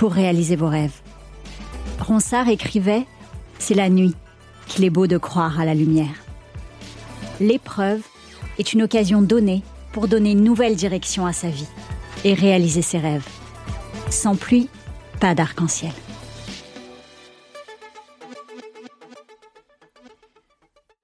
pour réaliser vos rêves. Ronsard écrivait C'est la nuit qu'il est beau de croire à la lumière. L'épreuve est une occasion donnée pour donner une nouvelle direction à sa vie et réaliser ses rêves. Sans pluie, pas d'arc-en-ciel.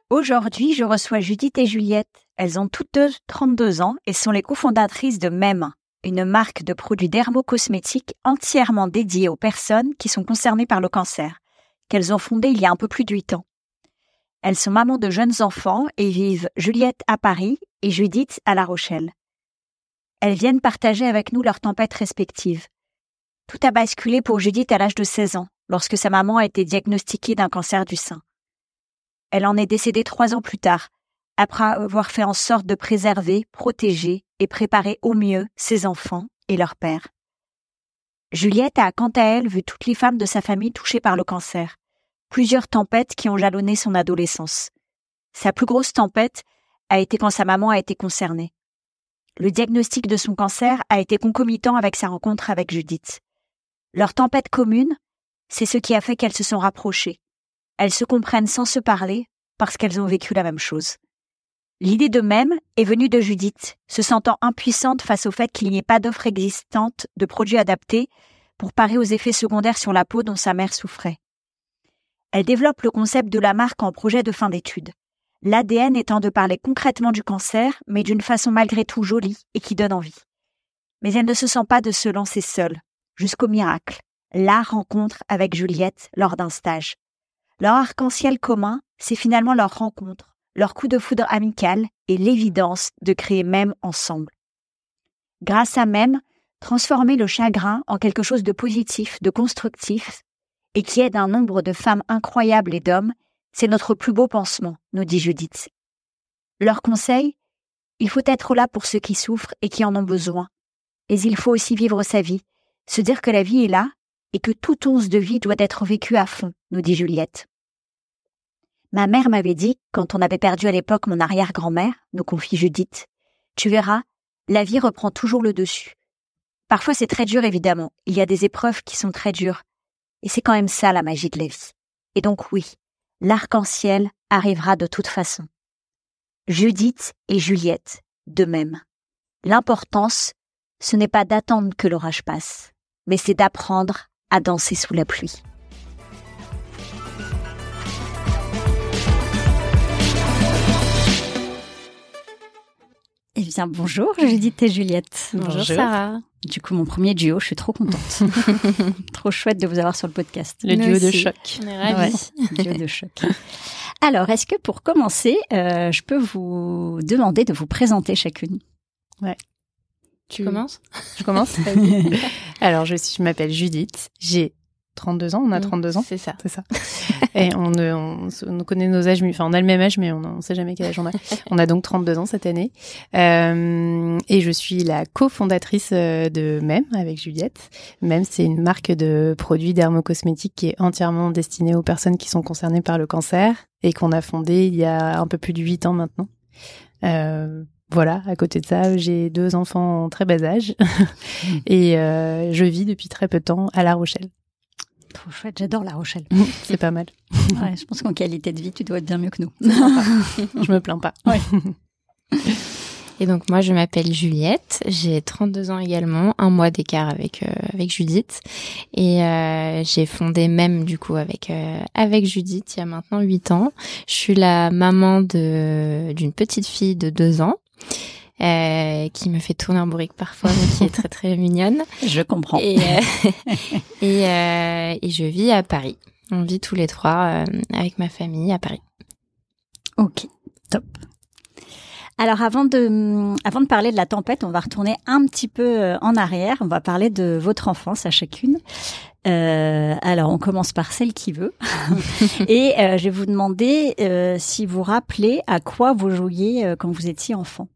Aujourd'hui, je reçois Judith et Juliette. Elles ont toutes deux 32 ans et sont les cofondatrices de MEM, une marque de produits dermocosmétiques entièrement dédiée aux personnes qui sont concernées par le cancer, qu'elles ont fondée il y a un peu plus de 8 ans. Elles sont mamans de jeunes enfants et vivent Juliette à Paris et Judith à La Rochelle. Elles viennent partager avec nous leurs tempêtes respectives. Tout a basculé pour Judith à l'âge de 16 ans, lorsque sa maman a été diagnostiquée d'un cancer du sein. Elle en est décédée trois ans plus tard, après avoir fait en sorte de préserver, protéger et préparer au mieux ses enfants et leur père. Juliette a quant à elle vu toutes les femmes de sa famille touchées par le cancer, plusieurs tempêtes qui ont jalonné son adolescence. Sa plus grosse tempête a été quand sa maman a été concernée. Le diagnostic de son cancer a été concomitant avec sa rencontre avec Judith. Leur tempête commune, c'est ce qui a fait qu'elles se sont rapprochées. Elles se comprennent sans se parler parce qu'elles ont vécu la même chose. L'idée de même est venue de Judith, se sentant impuissante face au fait qu'il n'y ait pas d'offre existante de produits adaptés pour parer aux effets secondaires sur la peau dont sa mère souffrait. Elle développe le concept de la marque en projet de fin d'études. L'ADN étant de parler concrètement du cancer, mais d'une façon malgré tout jolie et qui donne envie. Mais elle ne se sent pas de se lancer seule, jusqu'au miracle, la rencontre avec Juliette lors d'un stage. Leur arc-en-ciel commun, c'est finalement leur rencontre, leur coup de foudre amical et l'évidence de créer même ensemble. Grâce à même, transformer le chagrin en quelque chose de positif, de constructif, et qui aide un nombre de femmes incroyables et d'hommes, c'est notre plus beau pansement, nous dit Judith. Leur conseil Il faut être là pour ceux qui souffrent et qui en ont besoin. Et il faut aussi vivre sa vie, se dire que la vie est là et que toute once de vie doit être vécue à fond, nous dit Juliette. Ma mère m'avait dit, quand on avait perdu à l'époque mon arrière-grand-mère, nous confie Judith, tu verras, la vie reprend toujours le dessus. Parfois c'est très dur évidemment, il y a des épreuves qui sont très dures. Et c'est quand même ça la magie de la vie. Et donc oui, l'arc-en-ciel arrivera de toute façon. Judith et Juliette, de même. L'importance, ce n'est pas d'attendre que l'orage passe, mais c'est d'apprendre à danser sous la pluie. Eh bien, bonjour Judith et Juliette. Bonjour, Sarah. Du coup, mon premier duo, je suis trop contente. trop chouette de vous avoir sur le podcast. Le duo de choc. On est ravis. Ouais, duo de choc. Alors, est-ce que pour commencer, euh, je peux vous demander de vous présenter chacune? Ouais. Tu commences? Je commence Alors, je, suis, je m'appelle Judith. J'ai 32 ans, on a 32 ans. C'est ça. C'est ça. Et on, on, on, connaît nos âges, enfin on a le même âge, mais on ne sait jamais quel âge on a. On a donc 32 ans cette année. Euh, et je suis la cofondatrice euh, de MEM avec Juliette. MEM, c'est une marque de produits dermocosmétiques qui est entièrement destinée aux personnes qui sont concernées par le cancer et qu'on a fondé il y a un peu plus de 8 ans maintenant. Euh, voilà, à côté de ça, j'ai deux enfants en très bas âge et euh, je vis depuis très peu de temps à La Rochelle. Trop chouette, j'adore La Rochelle. C'est pas mal. Ouais, je pense qu'en qualité de vie, tu dois être bien mieux que nous. je me plains pas. Ouais. Et donc moi je m'appelle Juliette, j'ai 32 ans également, un mois d'écart avec euh, avec Judith et euh, j'ai fondé même du coup avec euh, avec Judith il y a maintenant 8 ans. Je suis la maman de d'une petite fille de 2 ans. Euh, qui me fait tourner en bourrique parfois, mais qui est très très mignonne. Je comprends. Et, et, et, je vis à Paris. On vit tous les trois avec ma famille à Paris. Ok, top. Alors avant de, avant de parler de la tempête, on va retourner un petit peu euh, en arrière. On va parler de votre enfance à chacune. Euh, alors on commence par celle qui veut. Et euh, je vais vous demander euh, si vous rappelez à quoi vous jouiez euh, quand vous étiez enfant.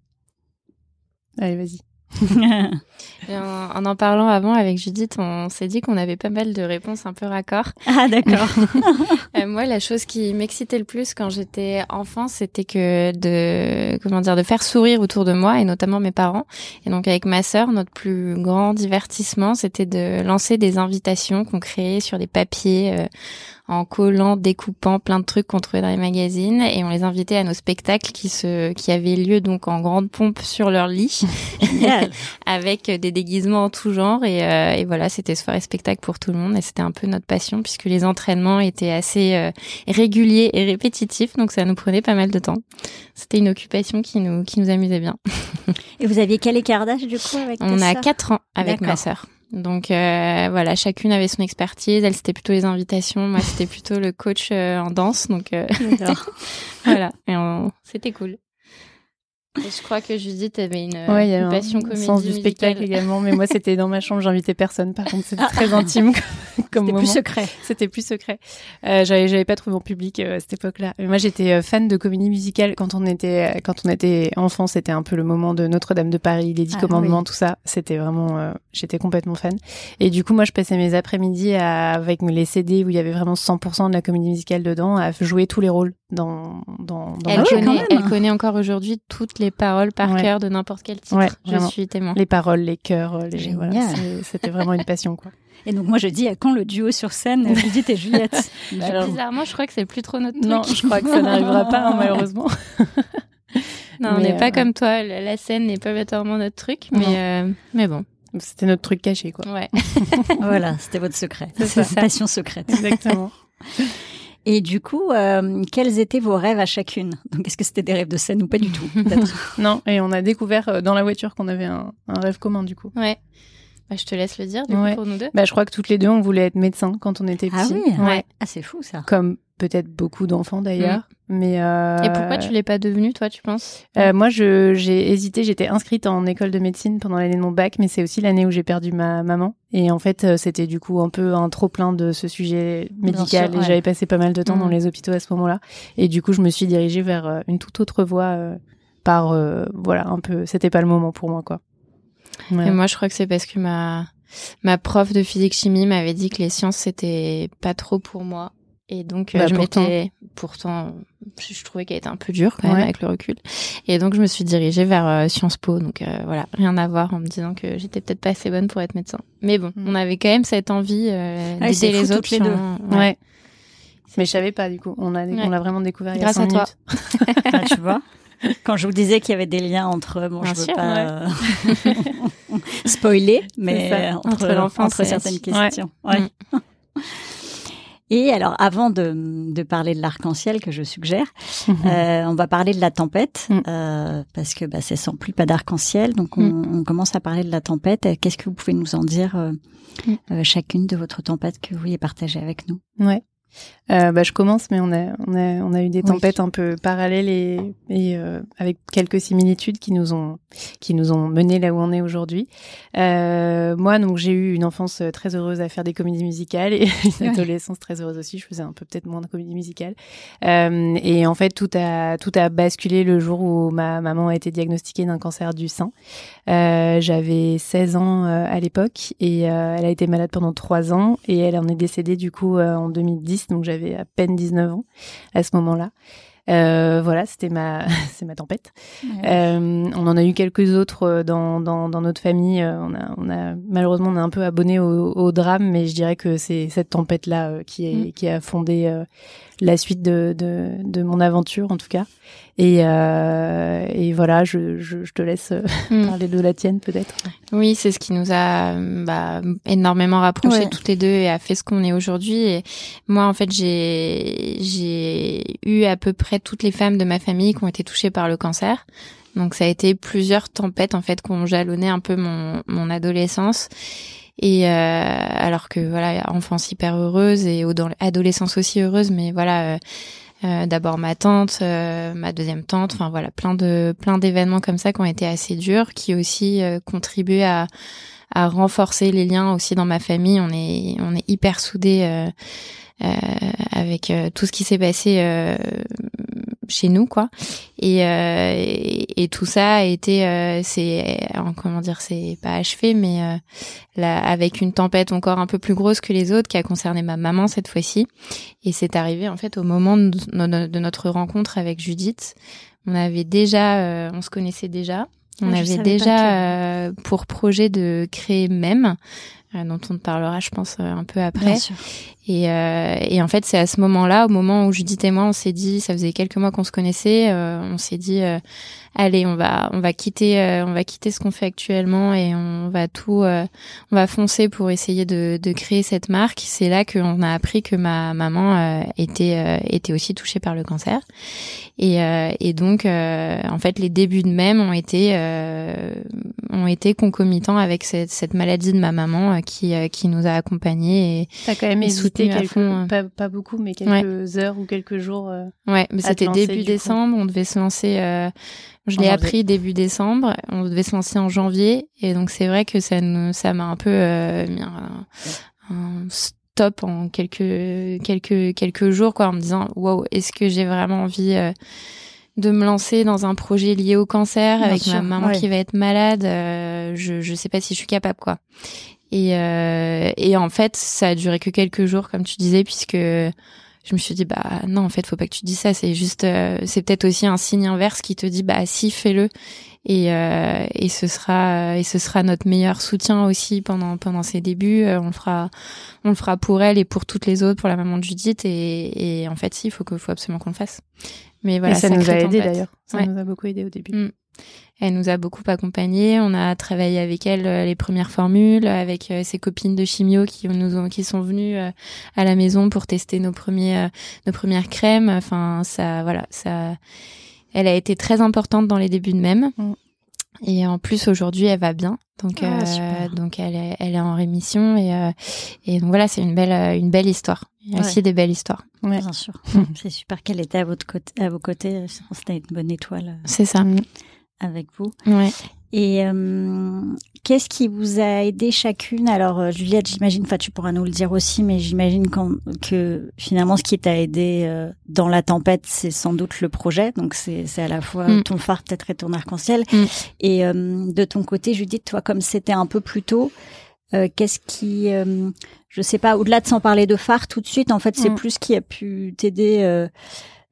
Allez, vas-y. en, en, parlant avant avec Judith, on s'est dit qu'on avait pas mal de réponses un peu raccord. Ah d'accord. euh, moi, la chose qui m'excitait le plus quand j'étais enfant, c'était que de comment dire de faire sourire autour de moi et notamment mes parents. Et donc avec ma sœur, notre plus grand divertissement, c'était de lancer des invitations qu'on créait sur des papiers. Euh, en collant, découpant plein de trucs qu'on trouvait dans les magazines et on les invitait à nos spectacles qui se qui avaient lieu donc en grande pompe sur leur lit avec des déguisements en tout genre et, euh, et voilà c'était soirée spectacle pour tout le monde et c'était un peu notre passion puisque les entraînements étaient assez euh, réguliers et répétitifs donc ça nous prenait pas mal de temps. C'était une occupation qui nous qui nous amusait bien. et vous aviez quel écart d'âge du coup avec On a quatre ans avec ma sœur. Donc euh, voilà, chacune avait son expertise. Elle c'était plutôt les invitations, moi c'était plutôt le coach euh, en danse. Donc euh, voilà, et c'était cool. Et je crois que Judith avait une, ouais, y une passion comédie sens du spectacle également, mais moi c'était dans ma chambre, j'invitais personne. Par contre, c'était très intime comme C'était plus secret. C'était plus secret. Euh, j'avais j'avais pas trouvé mon public euh, à cette époque-là. Mais moi j'étais euh, fan de comédie musicale quand on était quand on était enfant. C'était un peu le moment de Notre-Dame de Paris, les Dix ah, Commandements, oui. tout ça. C'était vraiment, euh, j'étais complètement fan. Et du coup, moi je passais mes après-midi avec les CD où il y avait vraiment 100% de la comédie musicale dedans, à jouer tous les rôles dans dans. dans elle, connaît, elle connaît encore aujourd'hui toutes les paroles par ouais. cœur de n'importe quel titre. Ouais, je suis témoin. Les paroles, les chœurs, les voilà, c'était vraiment une passion quoi. Et donc moi je dis à quand le duo sur scène Judith et Juliette bah, Alors... Bizarrement, je crois que c'est plus trop notre truc. Non, je crois que ça n'arrivera pas hein, malheureusement. non, mais on n'est euh... pas comme toi. La scène n'est pas obligatoirement notre truc, mais euh, mais bon. C'était notre truc caché quoi. Ouais. voilà, c'était votre secret. C'est ça. Passion secrète. Exactement. Et du coup, euh, quels étaient vos rêves à chacune? Donc, est-ce que c'était des rêves de scène ou pas du tout Non, et on a découvert dans la voiture qu'on avait un, un, rêve commun du coup. Ouais. Bah, je te laisse le dire du ouais. coup pour nous deux. Bah, je crois que toutes les deux, on voulait être médecins quand on était petits. Ah oui, ouais. Ah, c'est fou ça. Comme peut-être beaucoup d'enfants d'ailleurs. Mmh. Mais euh... Et pourquoi tu l'es pas devenue, toi, tu penses? Euh, Moi, j'ai hésité. J'étais inscrite en école de médecine pendant l'année de mon bac, mais c'est aussi l'année où j'ai perdu ma maman. Et en fait, euh, c'était du coup un peu un trop plein de ce sujet médical. sûr, et j'avais passé pas mal de temps mmh. dans les hôpitaux à ce moment-là. Et du coup, je me suis dirigée vers une toute autre voie. par voilà, un peu. C'était pas le moment pour moi, quoi. Ouais. Et moi, je crois que c'est parce que ma ma prof de physique chimie m'avait dit que les sciences c'était pas trop pour moi et donc bah, je pourtant. m'étais pourtant je trouvais qu'elle était un peu dure quand même ouais. avec le recul et donc je me suis dirigée vers euh, Sciences Po donc euh, voilà rien à voir en me disant que j'étais peut-être pas assez bonne pour être médecin mais bon Mm. on avait quand même cette envie euh, c'est d'aider fou les autres les deux. Ouais. ouais. Mais je savais pas du coup. On a Ouais. on l'a vraiment découvert il y a Grâce à toi. Ah, tu vois Quand je vous disais qu'il y avait des liens entre, bon, Bien je veux sûr, pas euh, spoiler, mais entre, entre l'enfance entre et- certaines Ouais. questions. Ouais. Et alors, avant de, de parler de l'arc-en-ciel que je suggère, euh, on va parler de la tempête Mm. euh, parce que bah, c'est sans pluie, pas d'arc-en-ciel. Donc, on, Mm. on commence à parler de la tempête. Qu'est-ce que vous pouvez nous en dire euh, Mm. euh, chacune de votre tempête que vous vouliez partager avec nous? Ouais. Euh, bah, je commence, mais on a, on a, on a eu des Oui. tempêtes un peu parallèles et, et euh, avec quelques similitudes qui nous ont, qui nous ont mené là où on est aujourd'hui. Euh, moi, donc, j'ai eu une enfance très heureuse à faire des comédies musicales et une adolescence très heureuse aussi. Je faisais un peu peut-être moins de comédies musicales. Et en fait, tout a, tout a basculé le jour où ma maman a été diagnostiquée d'un cancer du sein. J'avais 16 ans à l'époque et elle a été malade pendant trois ans et elle en est décédée du coup en 2010, donc j'avais à peine 19 ans à ce moment-là. Euh, voilà, c'était ma, c'est ma tempête. Euh, on en a eu quelques autres euh, dans, dans, dans notre famille. On a, on a malheureusement on est un peu abonné au, au drame, mais je dirais que c'est cette tempête-là qui, est, Mm. qui a fondé la suite de, de, de mon aventure en tout cas. Et, euh, et voilà, je, je, je te laisse euh, Mm. parler de la tienne peut-être. Oui, c'est ce qui nous a bah, énormément rapprochés Ouais. toutes les deux et a fait ce qu'on est aujourd'hui. Et moi, en fait, j'ai j'ai eu à peu près toutes les femmes de ma famille qui ont été touchées par le cancer. Donc ça a été plusieurs tempêtes en fait qui ont jalonné un peu mon mon adolescence. Et euh, alors que voilà, enfance hyper heureuse et adolescence aussi heureuse, mais voilà. euh, euh, d'abord ma tante, euh, ma deuxième tante, enfin voilà, plein de plein d'événements comme ça qui ont été assez durs, qui aussi euh, contribué à à renforcer les liens aussi dans ma famille. On est on est hyper soudés avec tout ce qui s'est passé chez nous quoi. Et, euh, et et tout ça a été euh, c'est euh, comment dire c'est pas achevé mais euh, là, avec une tempête encore un peu plus grosse que les autres qui a concerné ma maman cette fois-ci. Et c'est arrivé en fait au moment de, notre rencontre avec Judith. On avait déjà, on se connaissait déjà. On Ah, avait déjà que- pour projet de créer Même, dont on te parlera, je pense, un peu après. Bien sûr. Et, euh, et en fait, c'est à ce moment-là, au moment où Judith et moi, on s'est dit, ça faisait quelques mois qu'on se connaissait, euh, on s'est dit, euh, allez, on va, on va quitter, euh, on va quitter ce qu'on fait actuellement et on va tout, euh, on va foncer pour essayer de, de créer cette marque. C'est là qu'on a appris que ma maman euh, était, euh, était aussi touchée par le cancer. Et, euh, et donc, euh, en fait, les débuts de même ont été, euh, ont été concomitants avec cette, cette maladie de ma maman euh, qui, euh, qui nous a accompagnés. Et, T'as quand même Et hésité quelques, fond, hein. pas, pas beaucoup, mais quelques heures ou quelques jours. euh, Ouais, mais c'était début décembre. On devait se lancer. euh, je l'ai appris début décembre. On devait se lancer en janvier, et donc c'est vrai que ça nous, ça m'a un peu euh, mis un, un stop en quelques quelques quelques jours, quoi, en me disant waouh, est-ce que j'ai vraiment envie euh, de me lancer dans un projet lié au cancer Bien avec sûr, ma maman ouais. qui va être malade euh, Je je sais pas si je suis capable, quoi. Et, euh, et en fait, ça a duré que quelques jours, comme tu disais, puisque je me suis dit bah non, en fait, faut pas que tu dis ça. C'est juste, euh, c'est peut-être aussi un signe inverse qui te dit bah si, fais-le. Et, euh, et ce sera et ce sera notre meilleur soutien aussi pendant pendant ses débuts. Euh, on le fera on le fera pour elle et pour toutes les autres, pour la maman de Judith. Et, et en fait, si, il faut que faut absolument qu'on le fasse. Mais voilà, et ça nous a aidé d'ailleurs. Ça Ouais. nous a beaucoup aidé au début. Mm. Elle nous a beaucoup accompagnés. On a travaillé avec elle euh, les premières formules, avec euh, ses copines de chimio qui nous ont, qui sont venues euh, à la maison pour tester nos premiers, euh, nos premières crèmes. Enfin, ça, voilà, ça. Elle a été très importante dans les débuts de même. Mm. Et en plus aujourd'hui, elle va bien. Donc, Ah, euh, donc elle est, elle est en rémission et euh, et donc voilà, c'est une belle, une belle histoire. Il y a Ouais. aussi des belles histoires. Ouais. Bien sûr. C'est super qu'elle était à, votre côté, à vos côtés. C'était une bonne étoile C'est ça. Mm. Avec vous. Ouais. Et euh, qu'est-ce qui vous a aidé chacune? Alors, euh, Juliette, j'imagine, enfin, tu pourras nous le dire aussi, mais j'imagine que finalement, ce qui t'a aidé euh, dans la tempête, c'est sans doute le projet. Donc, c'est à la fois Mm. ton phare peut-être et ton arc-en-ciel. Mm. Et euh, de ton côté, Judith, toi, comme c'était un peu plus tôt, qu'est-ce qui, je sais pas, au-delà de s'en parler de phare tout de suite, en fait, c'est Mm. plus qui a pu t'aider.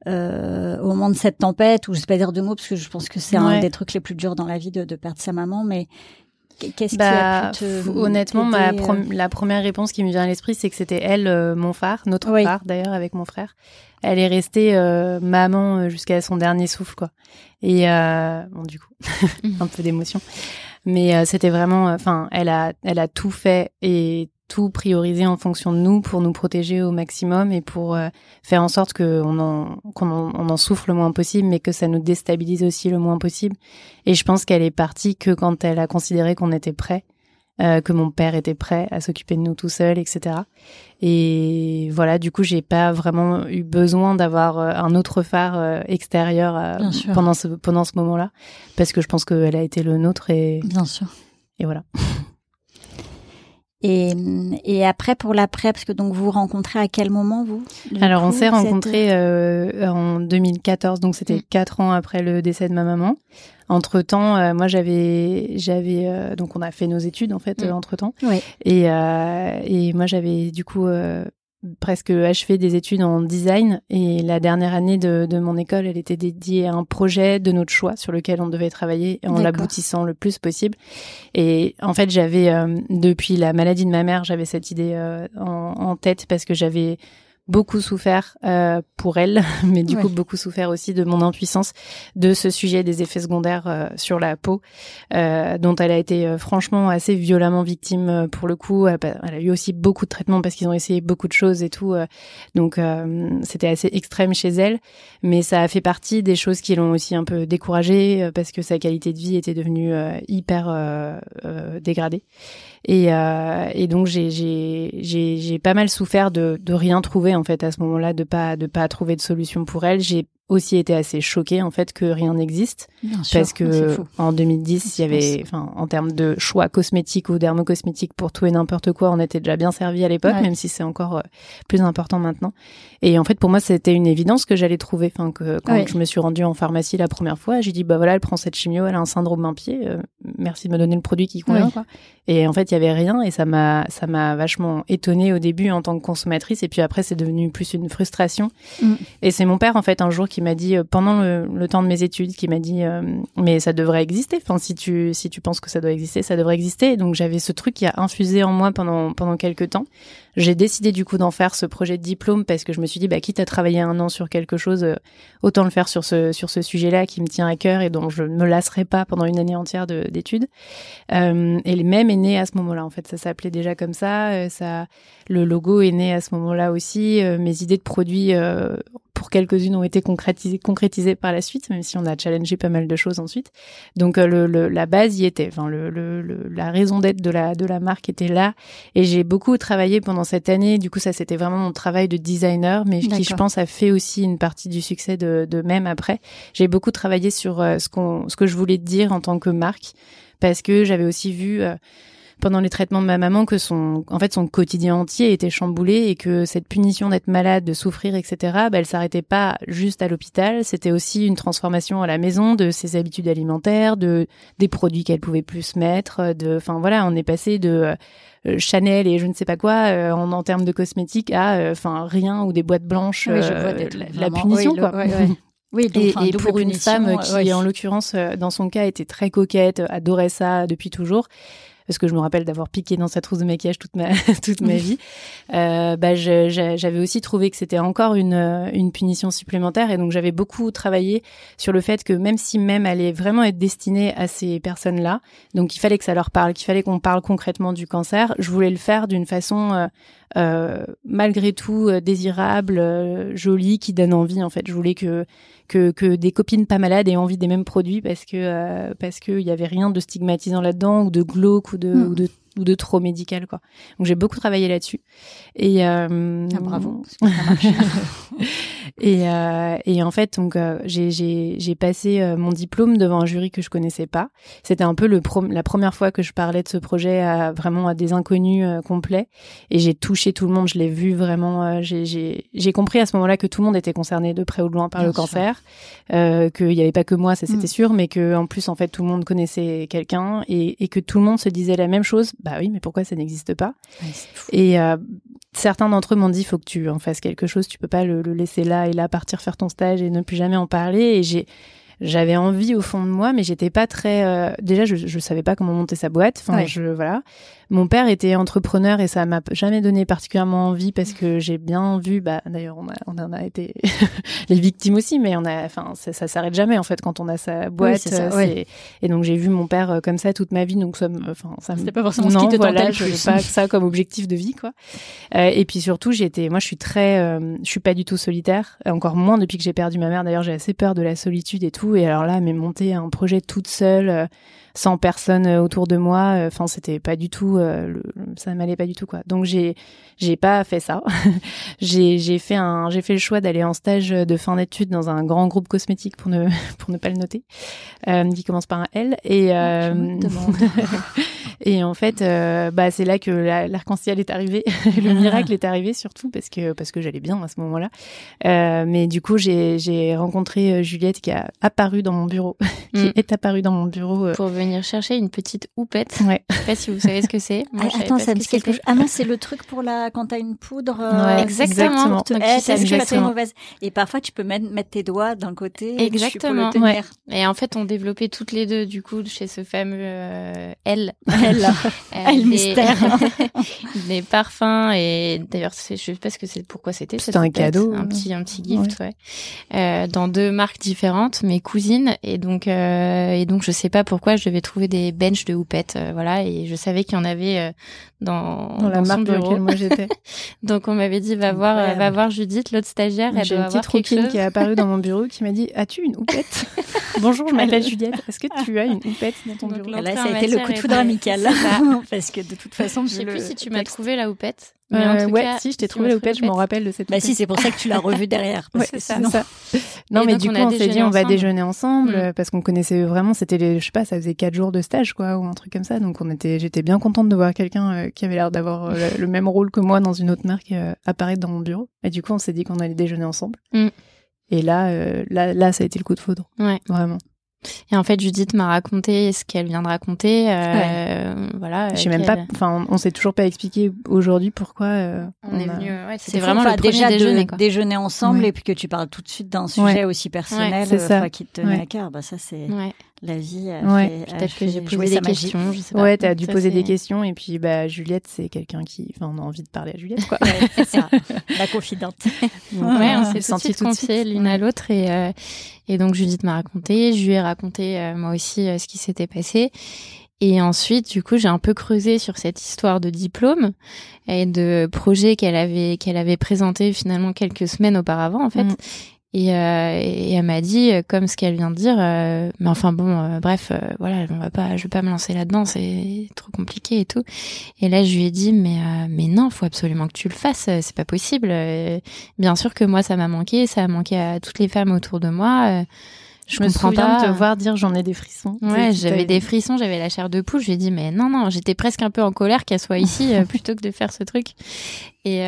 Euh, au moment de cette tempête, ou je sais pas dire deux mots parce que je pense que c'est un des trucs les plus durs dans la vie de, de perdre sa maman, mais qu'est-ce Bah, qui a pu te honnêtement, ma euh, la première réponse qui me vient à l'esprit, c'est que c'était elle, euh, mon phare, notre Oui. phare d'ailleurs avec mon frère. Elle est restée euh, maman jusqu'à son dernier souffle, quoi. Et bon, du coup, un peu d'émotion, mais c'était vraiment, enfin, elle a, elle a tout fait et tout priorisé en fonction de nous pour nous protéger au maximum et pour euh, faire en sorte en qu'on en, on en souffre le moins possible, mais que ça nous déstabilise aussi le moins possible. Et je pense qu'elle est partie que quand elle a considéré qu'on était prêt, euh, que mon père était prêt à s'occuper de nous tout seul, etc. Et voilà, du coup, j'ai pas vraiment eu besoin d'avoir euh, un autre phare extérieur pendant ce pendant ce moment-là, parce que je pense qu'elle a été le nôtre et, Bien sûr. et voilà. Et, et après pour l'après, parce que donc vous vous rencontrez à quel moment vous Alors, on s'est vous êtes- rencontrés euh, en 2014, donc c'était Mm. quatre ans après le décès de ma maman. Entre temps, moi j'avais, j'avais, euh, donc on a fait nos études en fait Mm. entre temps, Oui. et euh, et moi j'avais du coup euh, presque achevé des études en design et la dernière année de, de mon école, elle était dédiée à un projet de notre choix sur lequel on devait travailler en l'aboutissant le plus possible. Et en fait, j'avais euh, depuis la maladie de ma mère, j'avais cette idée euh, en, en tête parce que j'avais beaucoup souffert euh, pour elle, mais du coup beaucoup souffert aussi de mon impuissance de ce sujet des effets secondaires euh, sur la peau, euh, dont elle a été euh, franchement assez violemment victime euh, pour le coup. Elle, elle a eu aussi beaucoup de traitements parce qu'ils ont essayé beaucoup de choses et tout, donc c'était assez extrême chez elle. Mais ça a fait partie des choses qui l'ont aussi un peu découragée parce que sa qualité de vie était devenue hyper dégradée. Et, euh, et donc j'ai pas mal souffert de, de rien trouver en fait à ce moment-là, de pas de pas trouver de solution pour elle. Aussi été assez choquée en fait que rien n'existe. Parce que en 2010 il y avait enfin en termes de choix cosmétiques ou dermocosmétiques pour tout et n'importe quoi on était déjà bien servi à l'époque même si c'est encore euh, plus important maintenant. Et en fait pour moi c'était une évidence que j'allais trouver. Enfin que quand je me suis rendue en pharmacie la première fois j'ai dit bah voilà elle prend cette chimio elle a un syndrome un pied euh, merci de me donner le produit qui convient quoi. et en fait il y avait rien et ça m'a ça m'a vachement étonnée au début en tant que consommatrice. Et puis après c'est devenu plus une frustration. Mm. et c'est mon père en fait un jour qui m'a dit euh, pendant le, temps de mes études, qui m'a dit euh, mais ça devrait exister. Enfin, si tu si tu penses que ça doit exister, ça devrait exister. donc j'avais ce truc qui a infusé en moi pendant pendant quelques temps. J'ai décidé du coup d'en faire ce projet de diplôme parce que je me suis dit bah quitte à travailler un an sur quelque chose, euh, autant le faire sur ce sur ce sujet-là qui me tient à cœur et dont je ne me lasserai pas pendant une année entière d'études. Euh, et le même est né à ce moment-là. En fait, ça s'appelait déjà comme ça. ça, le logo est né à ce moment-là aussi. mes idées de produits pour quelques-unes ont été concrétisées, concrétisées par la suite, même si on a challengé pas mal de choses ensuite. Donc euh, la base y était, enfin la raison d'être de la de la marque était là. Et j'ai beaucoup travaillé pendant cette année. Du coup, ça c'était vraiment mon travail de designer, mais qui je pense a fait aussi une partie du succès de, de même après. J'ai beaucoup travaillé sur euh, ce qu'on ce que je voulais dire en tant que marque, parce que j'avais aussi vu euh, pendant les traitements de ma maman que son, en fait, son quotidien entier était chamboulé et que cette punition d'être malade, de souffrir, etc., bah, elle s'arrêtait pas juste à l'hôpital. C'était aussi une transformation à la maison de ses habitudes alimentaires, de des produits qu'elle pouvait plus mettre. De, enfin voilà, on est passé de euh, Chanel et je ne sais pas quoi euh, en, en termes de cosmétiques à, euh, enfin rien ou des boîtes blanches. la punition quoi. Oui, et, et pour une femme qui, en l'occurrence, dans son cas, était très coquette, adorait ça depuis toujours, parce que je me rappelle d'avoir piqué dans sa trousse de maquillage toute ma toute ma vie. Euh, bah, j'avais aussi trouvé que c'était encore une une punition supplémentaire et donc j'avais beaucoup travaillé sur le fait que même si même allait vraiment être destinée à ces personnes-là, donc il fallait que ça leur parle, qu'il fallait qu'on parle concrètement du cancer, je voulais le faire d'une façon euh, euh, malgré tout euh, désirable, euh, jolie, qui donne envie. En fait, je voulais que que, que des copines pas malades aient envie des mêmes produits parce que parce qu'il y avait rien de stigmatisant là-dedans ou de glauque ou de, hmm. ou de ou de trop médical quoi. Donc j'ai beaucoup travaillé là-dessus et euh, ah, bravo. et euh, et en fait donc euh, j'ai passé euh, mon diplôme devant un jury que je connaissais pas. C'était un peu le la première fois que je parlais de ce projet à vraiment à des inconnus euh, complets et j'ai touché tout le monde. Je l'ai vu vraiment. j'ai compris à ce moment-là que tout le monde était concerné de près ou de loin par le cancer, qu'il y avait pas que moi, ça c'était mm. sûr, mais que en plus en fait tout le monde connaissait quelqu'un et et que tout le monde se disait la même chose bah oui, mais pourquoi ça n'existe pas Et euh, certains d'entre eux m'ont dit, il faut que tu en fasses quelque chose, tu peux pas le, le, laisser là et là, partir faire ton stage et ne plus jamais en parler. Et j'ai j'avais envie au fond de moi, mais j'étais pas très. Euh, déjà, je, je savais pas comment monter sa boîte. Enfin, je voilà. Mon père était entrepreneur et ça m'a jamais donné particulièrement envie parce que j'ai bien vu. Bah, d'ailleurs, on, a, on en a été les victimes aussi, mais on a. Enfin, ça, ça s'arrête jamais en fait quand on a sa boîte. Oui, Et donc j'ai vu mon père euh, comme ça toute ma vie, donc ça. Enfin, ça. C'était pas forcément non, ce qui te voilà, je veux pas ça comme objectif de vie, quoi. Euh, et puis surtout, j'étais. Moi, je suis très. Euh, je suis pas du tout solitaire. Encore moins depuis que j'ai perdu ma mère. D'ailleurs, j'ai assez peur de la solitude et tout. Et alors là, mais monter un projet toute seule, euh, sans personne euh, autour de moi, euh, enfin c'était pas du tout, ça m'allait pas du tout quoi. Donc j'ai j'ai pas fait ça. j'ai j'ai fait un j'ai fait le choix d'aller en stage de fin d'études dans un grand groupe cosmétique pour ne pour ne pas le noter, qui commence par un L et Et en fait, euh, bah, c'est là que l'arc-en-ciel est arrivé, le miracle est arrivé surtout parce que parce que j'allais bien à ce moment-là. Euh, mais du coup, j'ai rencontré euh, Juliette qui a apparu dans mon bureau, qui mm. est apparue dans mon bureau pour venir chercher une petite houppette. Ouais. Je sais pas si vous savez ce que c'est. Ah, attends, ça me quelque chose. Ah non, c'est le truc pour la quand t'as une poudre. Ouais, exactement. Donc, pas très mauvaise. Et parfois, tu peux mettre, mettre tes doigts d'un côté. Exactement. Et, ouais. et en fait, on développait toutes les deux du coup chez ce fameux L. L là ah, le mystère. des parfums et d'ailleurs, je sais pas ce que c'est, pourquoi c'était. C'était un cadeau, un petit, un petit gift, ouais. Euh, dans deux marques différentes, mes cousines et donc euh, et donc je sais pas pourquoi je devais trouver des benches de houppette, euh, voilà, et je savais qu'il y en avait euh, dans, dans, la marque dans laquelle moi j'étais. donc on m'avait dit va voir, va voir Judith, l'autre stagiaire, elle J'ai une petite rouquine qui est apparue dans mon bureau qui m'a dit as-tu une houppette Bonjour, je m'appelle Juliette. Est-ce que tu as une houppette dans ton bureau? Là, ça a été le coup de foudre amical. Parce que de toute façon, je sais plus si tu m'as trouvé la houppette. Mais en tout ouais, cas, si je t'ai trouvé la houppette, je m'en rappelle de cette. Bah si, c'est pour ça que tu l'as revue derrière. ouais, c'est ça. Non, mais du coup, on s'est dit, on va déjeuner ensemble mm. parce qu'on connaissait vraiment. C'était les, je sais pas, ça faisait quatre jours de stage, quoi, ou un truc comme ça. Donc, on était, j'étais bien contente de voir quelqu'un euh, qui avait l'air d'avoir euh, le même rôle que moi dans une autre marque euh, apparaître dans mon bureau. Et du coup, on s'est dit qu'on allait déjeuner ensemble. Mm. Et là, là, là, ça a été le coup de foudre. Ouais. Vraiment. Et en fait, Judith m'a raconté ce qu'elle vient de raconter. Euh, Voilà. Je sais même pas. Enfin, on, s'est toujours pas expliqué aujourd'hui pourquoi euh, on, est venu. Ouais, c'était vraiment le premier déjà déjeuner. De, déjeuner ensemble et puis que tu parles tout de suite d'un sujet aussi personnel, euh, qui te tenait à cœur. Bah ça, c'est la vie. Peut-être que j'ai posé des questions. Je sais pas. Ouais, t'as dû poser des questions et puis bah Juliette, c'est quelqu'un qui. Enfin, on a envie de parler à Juliette, quoi. c'est ça. La confidente. ouais, on s'est senti confiés l'une à l'autre et euh, et donc Judith m'a raconté, je lui ai raconté euh, moi aussi euh, ce qui s'était passé. Et ensuite, du coup, j'ai un peu creusé sur cette histoire de diplôme et de projet qu'elle avait qu'elle avait présenté finalement quelques semaines auparavant en fait. Mm. Et, euh, et, elle m'a dit, euh, comme ce qu'elle vient de dire, euh, mais enfin bon, bref, voilà, on va pas, je vais pas me lancer là-dedans, c'est trop compliqué et tout. Et là, je lui ai dit, mais mais non, faut absolument que tu le fasses, c'est pas possible. bien sûr que moi, ça m'a manqué, ça a manqué à toutes les femmes autour de moi. Je, je me souviens de te voir dire j'en ai des frissons. Ouais, j'avais des frissons, j'avais la chair de poule. Je lui ai dit mais non non, j'étais presque un peu en colère qu'elle soit ici plutôt que de faire ce truc. Et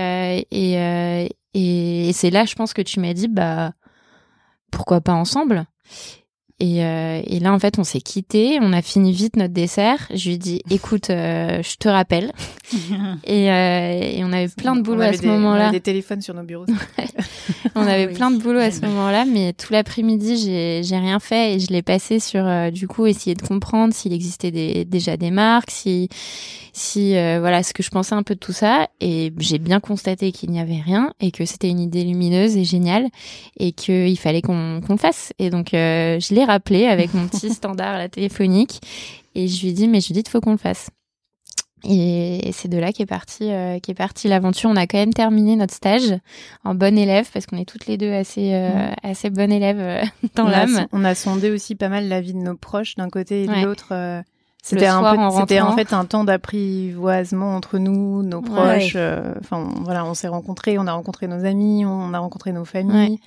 et et, c'est là, je pense que tu m'as dit, bah, pourquoi pas ensemble? Et, euh, et, là, en fait, on s'est quitté, on a fini vite notre dessert. Je lui ai dit, écoute, euh, je te rappelle. et, euh, et, on avait plein de boulot à ce moment-là. On avait des téléphones sur nos bureaux. on avait plein de boulot à ce moment-là, mais tout l'après-midi, j'ai, j'ai rien fait et je l'ai passé sur, euh, du coup, essayer de comprendre s'il existait des, déjà des marques, si, si, euh, voilà, ce que je pensais un peu de tout ça. Et j'ai bien constaté qu'il n'y avait rien et que c'était une idée lumineuse et géniale et qu'il fallait qu'on, qu'on le fasse. Et donc, je l'ai rappelé avec mon petit standard la téléphonique et je lui ai dit mais Judith faut qu'on le fasse. Et c'est de là qu'est partie euh, qu'est partie l'aventure. On a quand même terminé notre stage en bonne élève parce qu'on est toutes les deux assez euh, mm. assez bonnes élèves euh, dans l'âme. On a sondé aussi pas mal la vie de nos proches d'un côté et de l'autre. C'était un c'était en fait un temps d'apprivoisement entre nous, nos proches. Enfin voilà, on s'est rencontrés, on a rencontré nos amis, on a rencontré nos familles.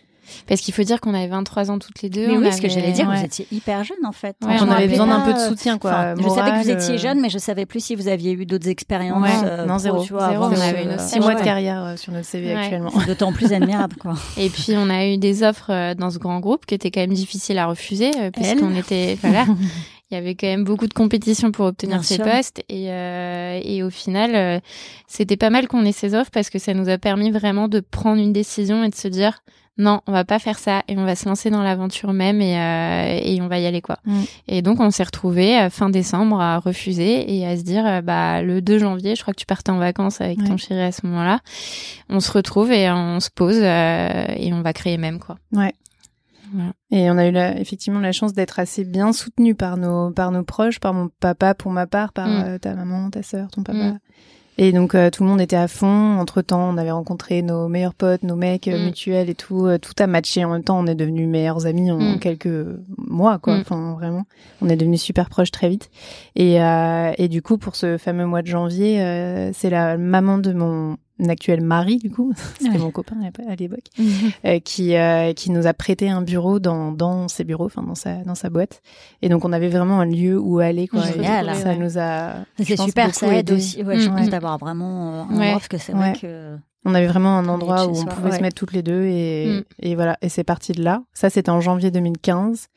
Parce qu'il faut dire qu'on avait 23 ans toutes les deux. Mais oui, ce que j'allais dire, vous étiez hyper jeune en fait. Ouais, on avait besoin d'un peu de soutien quoi. je savais que vous étiez euh, jeune, mais je savais plus si vous aviez eu d'autres expériences. Euh, non, zéro. Tu vois, zéro. On avait une six mois de carrière euh, sur notre CV actuellement. D'autant plus admirable quoi. Et puis on a eu des offres dans ce grand groupe qui étaient quand même difficiles à refuser puisqu'on était voilà. il y avait quand même beaucoup de compétition pour obtenir ces postes et, euh, et au final euh, c'était pas mal qu'on ait ces offres parce que ça nous a permis vraiment de prendre une décision et de se dire non, on va pas faire ça et on va se lancer dans l'aventure même et, euh, et on va y aller quoi. Mm. Et donc on s'est retrouvé euh, fin décembre à refuser et à se dire euh, bah le 2 janvier, je crois que tu partais en vacances avec ton chéri à ce moment-là. On se retrouve et on se pose et on va créer même quoi. Ouais. Et on a eu la, effectivement la chance d'être assez bien soutenu par nos par nos proches, par mon papa pour ma part, par mm. ta maman, ta sœur, ton papa. Mm. Et donc euh, tout le monde était à fond. Entre temps, on avait rencontré nos meilleurs potes, nos mecs euh, mm. mutuels et tout. Euh, tout a matché en même temps. On est devenus meilleurs amis en quelques mois, quoi. Enfin, vraiment, on est devenus super proches très vite. Et, et du coup, pour ce fameux mois de janvier, c'est la maman de mon actuel mari du coup c'était mon copain à l'époque mhm. euh, qui euh, qui nous a prêté un bureau dans dans ses bureaux enfin dans sa dans sa boîte. Et donc on avait vraiment un lieu où aller quoi. Génial, ça nous a c'est super ça aide aussi. Ouais, je pense d'avoir vraiment un offre que c'est vrai que on avait vraiment un endroit où on pouvait se mettre toutes les deux et, mm. et voilà. Et c'est parti de là. Ça c'était en janvier 2015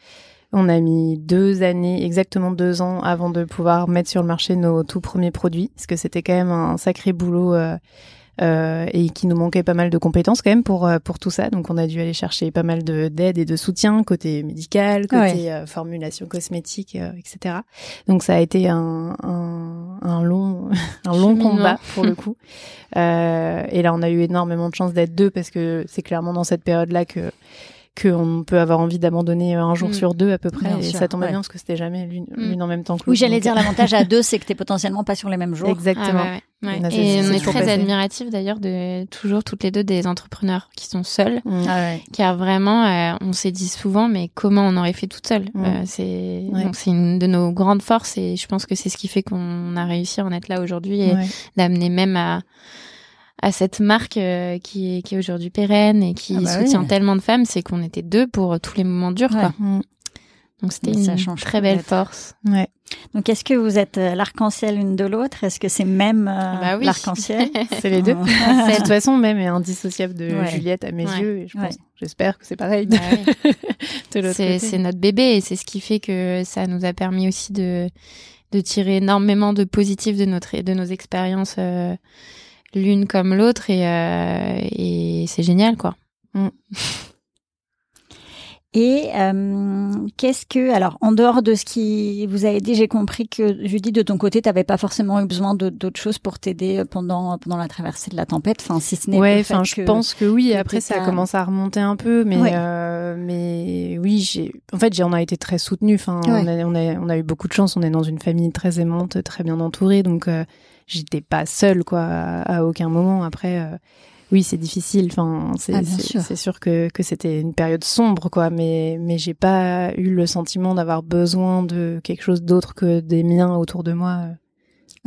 on a mis deux années, exactement deux ans, avant de pouvoir mettre sur le marché nos tout premiers produits, parce que c'était quand même un sacré boulot euh, et qui nous manquait pas mal de compétences quand même pour euh, pour tout ça. Donc on a dû aller chercher pas mal de d'aide et de soutien côté médical, côté euh, formulation cosmétique, etc. Donc ça a été un, un, un long, un long combat pour le coup. Euh, et là, on a eu énormément de chance d'être deux parce que c'est clairement dans cette période-là que qu'on peut avoir envie d'abandonner un jour mm. sur deux à peu près. et ça tombait bien parce que c'était jamais l'une mm. en même temps que l'autre. Oui, j'allais dire l'avantage à deux, c'est que t'es potentiellement pas sur les mêmes jours. Exactement. Ah, et on est très admiratifs d'ailleurs de toujours toutes les deux des entrepreneurs qui sont seuls, mm. ah, car vraiment, euh, on s'est dit souvent, mais comment on aurait fait toute seule? Euh, C'est c'est une de nos grandes forces et je pense que c'est ce qui fait qu'on a réussi à en être là aujourd'hui et d'amener même à à cette marque euh, qui est, qui est aujourd'hui pérenne et qui ah bah soutient tellement de femmes, c'est qu'on était deux pour tous les moments durs. Quoi. Mm. Donc c'était une très belle force. Ouais. Donc est-ce que vous êtes euh, l'arc-en-ciel l'une de l'autre? Est-ce que c'est même euh, bah l'arc-en-ciel? C'est les deux. de toute façon, même est indissociable de Juliette à mes yeux. Et je pense, j'espère que c'est pareil. Bah c'est notre bébé et c'est ce qui fait que ça nous a permis aussi de de tirer énormément de positifs de notre de nos expériences. Euh, l'une comme l'autre et, euh, et c'est génial quoi. Mm. Et euh, qu'est-ce que, alors, en dehors de ce qui vous a dit, j'ai compris que Judith, de ton côté, tu n'avais pas forcément eu besoin d'autres choses pour t'aider pendant pendant la traversée de la tempête. Enfin, si ce n'est ouais, enfin, je pense que oui. Après, ça a commencé à remonter un peu, mais euh, mais oui, j'ai, en fait, j'en a été très soutenue. Enfin, on, a, on, a, on a eu beaucoup de chance. On est dans une famille très aimante, très bien entourée, donc euh, j'étais pas seule quoi à, aucun moment. Après, euh, oui, c'est difficile. Enfin, c'est ah, sûr. sûr que que c'était une période sombre quoi, mais mais j'ai pas eu le sentiment d'avoir besoin de quelque chose d'autre que des miens autour de moi.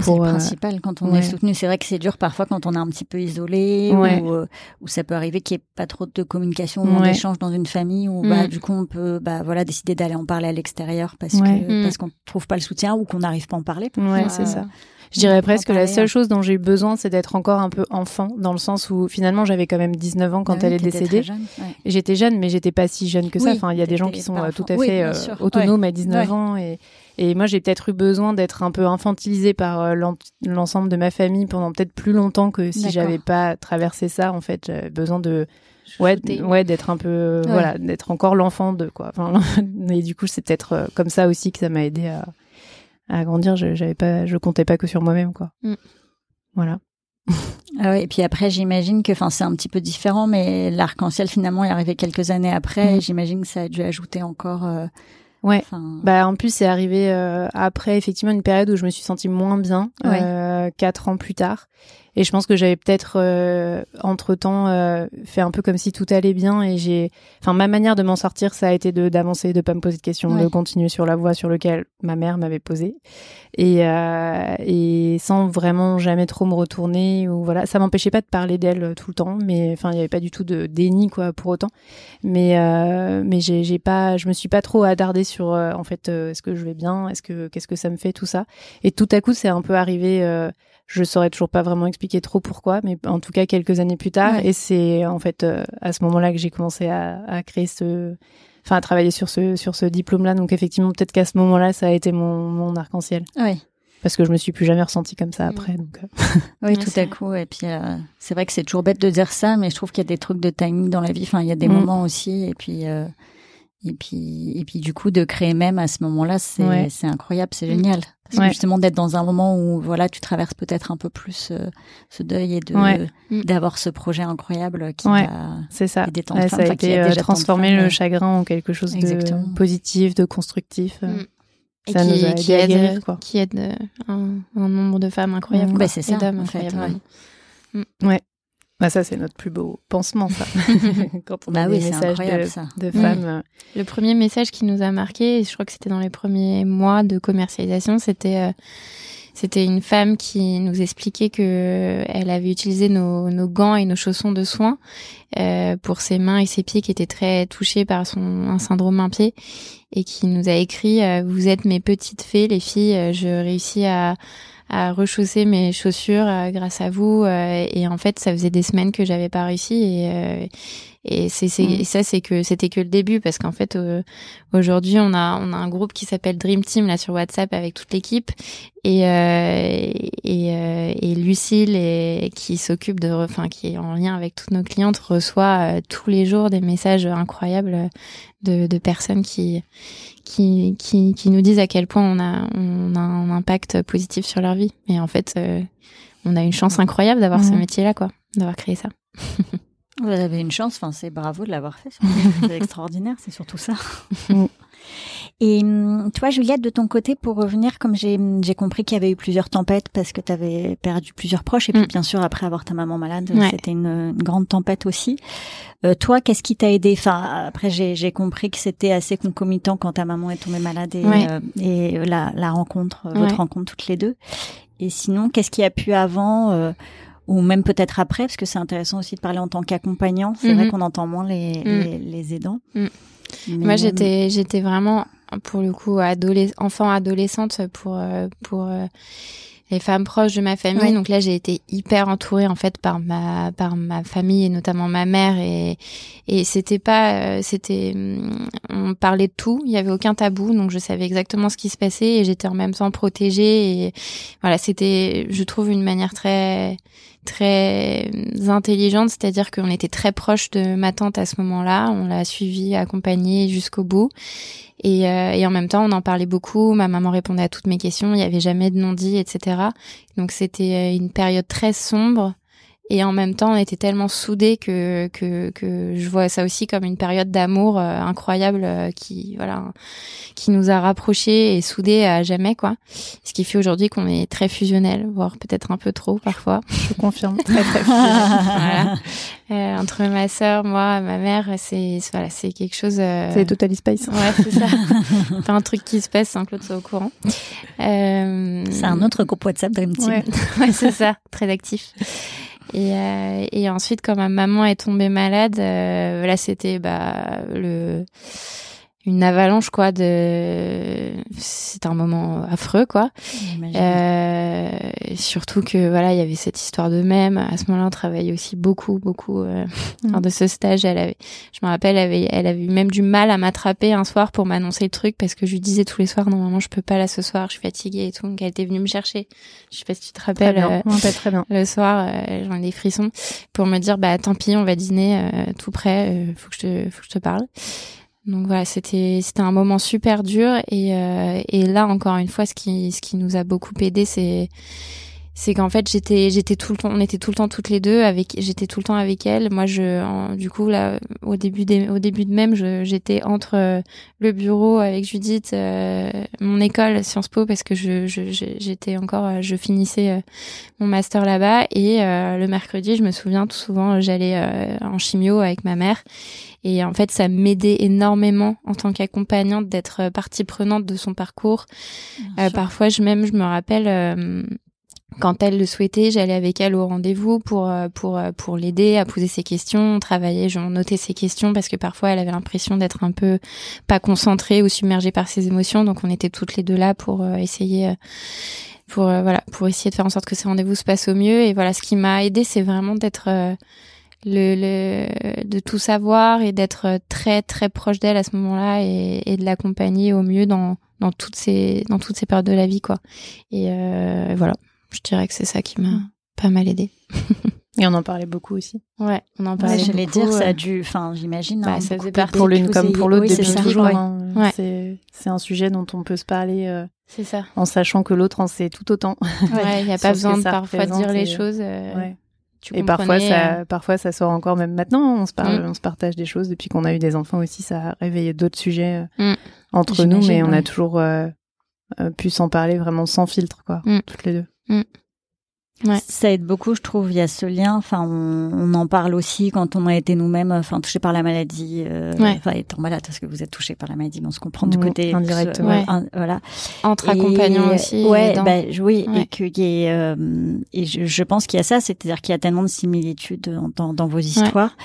Euh, c'est le euh, principal quand on est soutenu. C'est vrai que c'est dur parfois quand on est un petit peu isolé ou, ou, ça peut arriver qu'il n'y ait pas trop de communication ou d'échange dans une famille où bah, mm. du coup on peut bah, voilà, décider d'aller en parler à l'extérieur parce que mm. parce qu'on trouve pas le soutien ou qu'on n'arrive pas à en parler. Ouais, c'est ça. Je dirais presque que la seule chose dont j'ai eu besoin, c'est d'être encore un peu enfant, dans le sens où finalement j'avais quand même 19 ans quand bah elle est décédée. J'étais jeune, mais j'étais pas si jeune que ça. enfin, il y a des gens qui sont euh, tout à fait euh, autonomes à 19 ans et, et moi j'ai peut-être eu besoin d'être un peu infantilisée par euh, l'ensemble de ma famille pendant peut-être plus longtemps que si j'avais pas traversé ça. En fait, j'avais besoin de ouais ouais d'être un peu voilà d'être encore l'enfant de quoi enfin et du coup c'est peut-être comme ça aussi que ça m'a aidé à à grandir, je j'avais pas, je comptais pas que sur moi-même, quoi. Mm. Voilà. Ah et puis après, j'imagine que, enfin, c'est un petit peu différent, mais l'arc-en-ciel finalement est arrivé quelques années après. Mm. J'imagine que ça a dû ajouter encore. Euh, ouais. Bah en plus, c'est arrivé euh, après effectivement une période où je me suis sentie moins bien, euh, quatre ans plus tard. Et je pense que j'avais peut-être euh, entre temps euh, fait un peu comme si tout allait bien et j'ai, enfin ma manière de m'en sortir, ça a été de d'avancer, de pas me poser de questions, de continuer sur la voie sur laquelle ma mère m'avait posé et euh, et sans vraiment jamais trop me retourner ou voilà, ça m'empêchait pas de parler d'elle tout le temps, mais enfin il y avait pas du tout de déni quoi pour autant, mais mais j'ai j'ai pas, je me suis pas trop attardée sur en fait est-ce que je vais bien, est-ce que qu'est-ce que ça me fait tout ça. Et tout à coup c'est un peu arrivé je saurais toujours pas vraiment expliquer trop pourquoi, mais en tout cas quelques années plus tard. Et c'est en fait euh, à ce moment-là que j'ai commencé à, à, créer ce, enfin à travailler sur ce sur ce diplôme-là. Donc effectivement, peut-être qu'à ce moment-là, ça a été mon, mon arc-en-ciel. Oui. Parce que je me suis plus jamais ressentie comme ça après. Donc. Euh. oui, tout à coup. Et puis euh, c'est vrai que c'est toujours bête de dire ça, mais je trouve qu'il y a des trucs de timing dans la vie. Enfin, il y a des mm. moments aussi. Et puis et puis et puis du coup de créer même à ce moment-là, c'est c'est incroyable, c'est génial. Parce que justement d'être dans un moment où voilà, tu traverses peut-être un peu plus euh, ce deuil et de mm. d'avoir ce projet incroyable qui ouais. c'est ça. ça a été euh, transformer le chagrin en quelque chose de positif, de constructif. Euh. Mm. Ça qui, nous a aidé qui aide, guérir, quoi. Qui aide un, un, nombre de femmes incroyables. Bah, c'est ça, en fait, ouais. ouais. Bah ça, c'est notre plus beau pansement, ça. Quand on a bah des messages de, de femmes. Euh. Le premier message qui nous a marqué, je crois que c'était dans les premiers mois de commercialisation, c'était euh, c'était une femme qui nous expliquait que elle avait utilisé nos, nos gants et nos chaussons de soins euh, pour ses mains et ses pieds qui étaient très touchés par son un syndrome un pied et qui nous a écrit euh, vous êtes mes petites fées les filles je réussis à à rechausser mes chaussures euh, grâce à vous. Euh, et en fait, ça faisait des semaines que j'avais pas réussi et, euh, Et c'est c'est ça c'est que c'était que le début parce qu'en fait aujourd'hui on a on a un groupe qui s'appelle Dream Team là sur WhatsApp avec toute l'équipe et et, et Lucille et, qui s'occupe de enfin qui est en lien avec toutes nos clientes reçoit tous les jours des messages incroyables de, de personnes qui qui, qui, qui, nous disent à quel point on a, on a un impact positif sur leur vie. Et en fait, euh, on a une chance incroyable d'avoir ce mhm. métier-là, quoi, d'avoir créé ça. Vous avez une chance, enfin, c'est bravo de l'avoir fait. C'est extraordinaire, c'est surtout ça. Mm. Et hum, toi, Juliette, de ton côté, pour revenir, comme j'ai compris qu'il y avait eu plusieurs tempêtes parce que tu avais perdu plusieurs proches, et puis mm. bien sûr, après avoir ta maman malade, c'était une, une, grande tempête aussi. Euh, toi, qu'est-ce qui t'a aidé? Enfin, après, j'ai compris que c'était assez concomitant quand ta maman est tombée malade et, euh, et la, la, rencontre, votre rencontre toutes les deux. Et sinon, qu'est-ce qui a pu avant euh, ou même peut-être après, parce que c'est intéressant aussi de parler en tant qu'accompagnant. C'est vrai mhm. qu'on entend moins les, mm. les, aidants. Mm. Moi, j'étais, j'étais vraiment, pour le coup, adolescent, enfant, adolescente pour, euh, pour euh, les femmes proches de ma famille. Donc là, j'ai été hyper entourée en fait par ma par ma famille et notamment ma mère et et c'était pas euh, c'était mm, on parlait de tout, il y avait aucun tabou donc je savais exactement ce qui se passait et j'étais en même temps protégée et voilà, c'était je trouve une manière très très intelligente, c'est-à-dire qu'on était très proche de ma tante à ce moment-là, on l'a suivie, accompagnée jusqu'au bout. Et, euh, et, en même temps, on en parlait beaucoup. Ma maman répondait à toutes mes questions. Il n'y avait jamais de non-dit, etc. Donc c'était une période très sombre et en même temps, on était tellement soudés que, que, que je vois ça aussi comme une période d'amour euh, incroyable euh, qui, voilà, qui nous a rapprochés et soudés à jamais, quoi. Ce qui fait aujourd'hui qu'on est très fusionnels, voire peut-être un peu trop parfois. Je confirme, très très voilà. euh, entre ma sœur, moi, ma mère, c'est voilà, c'est quelque chose. Euh, c'est Total Spice. Ouais, c'est ça. Pas un truc qui se passe sans que l'autre soit au courant. c'est un autre groupe WhatsApp Dream Team. Ouais, ouais c'est ça, très actif. Et, euh, et ensuite, quand ma maman est tombée malade, euh, là, c'était bah, le une avalanche quoi de c'est un moment affreux quoi. Euh, surtout que voilà il y avait cette histoire de même. À ce moment-là on travaillait aussi beaucoup beaucoup euh, mm. lors de ce stage. Elle avait je me rappelle elle avait elle avait eu même du mal à m'attraper un soir pour m'annoncer le truc parce que je lui disais tous les soirs non maman je peux pas là ce soir je suis fatiguée et tout. Donc elle était venue me chercher. Je sais pas si tu te rappelles très bien. Euh, très bien. le soir euh, j'en ai des frissons pour me dire bah tant pis on va dîner euh, tout près faut que je te faut que je te parle donc voilà, c'était c'était un moment super dur et euh, et là encore une fois, ce qui ce qui nous a beaucoup aidé, c'est c'est qu'en fait j'étais j'étais tout le temps on était tout le temps toutes les deux avec j'étais tout le temps avec elle moi je du coup là au début des, au début de même j'étais entre euh, le bureau avec Judith euh, mon école Sciences Po parce que je j'étais encore je finissais mon master là-bas et le mercredi je me souviens tout souvent j'allais en chimio avec ma mère et en fait, ça m'aidait énormément en tant qu'accompagnante d'être euh, partie prenante de son parcours. Euh, parfois, je même, je me rappelle. Euh, quand elle le souhaitait, j'allais avec elle au rendez-vous pour pour pour l'aider à poser ses questions, travailler, je notais ses questions parce que parfois elle avait l'impression d'être un peu pas concentrée ou submergée par ses émotions, donc on était toutes les deux là pour essayer pour voilà pour essayer de faire en sorte que ces rendez-vous se passent au mieux. Et voilà ce qui m'a aidé c'est vraiment d'être le, le, de tout savoir et d'être très très proche d'elle à ce moment-là et, de l'accompagner au mieux dans, dans toutes ces dans toutes ces périodes de la vie quoi. Et euh, voilà, je dirais que c'est ça qui m'a pas mal aidé. Et on en parlait beaucoup aussi. Ouais, on en parlait. Ouais, J'allais dire, ça a dû, enfin, j'imagine. Bah, hein, ça faisait partie pour l'une comme pour l'autre depuis toujours. Hein. Ouais. C'est un sujet dont on peut se parler. Euh, c'est ça. En sachant que l'autre en sait tout autant. Ouais, il n'y a pas besoin de parfois dire les choses. Euh, ouais et parfois ça, euh, parfois ça sort encore même maintenant. On se parle, mm. on se partage des choses depuis qu'on a eu des enfants aussi. Ça a réveillé d'autres sujets euh, mm. entre nous, mais on a toujours euh, pu s'en parler vraiment sans filtre, quoi, mm. toutes les deux. Ouais. Ça aide beaucoup, je trouve. Il y a ce lien. Enfin, on, on en parle aussi quand on a été nous-mêmes, enfin, touchés par la maladie. Euh, Enfin, étant malade, parce que vous êtes touchés par la maladie, mais on se comprend du côté indirectement. voilà. Entre accompagnants aussi. Ouais, bah, oui, et qu'il y ait, euh, et je, je pense qu'il y a ça, c'est-à-dire qu'il y a tellement de similitudes dans, dans vos histoires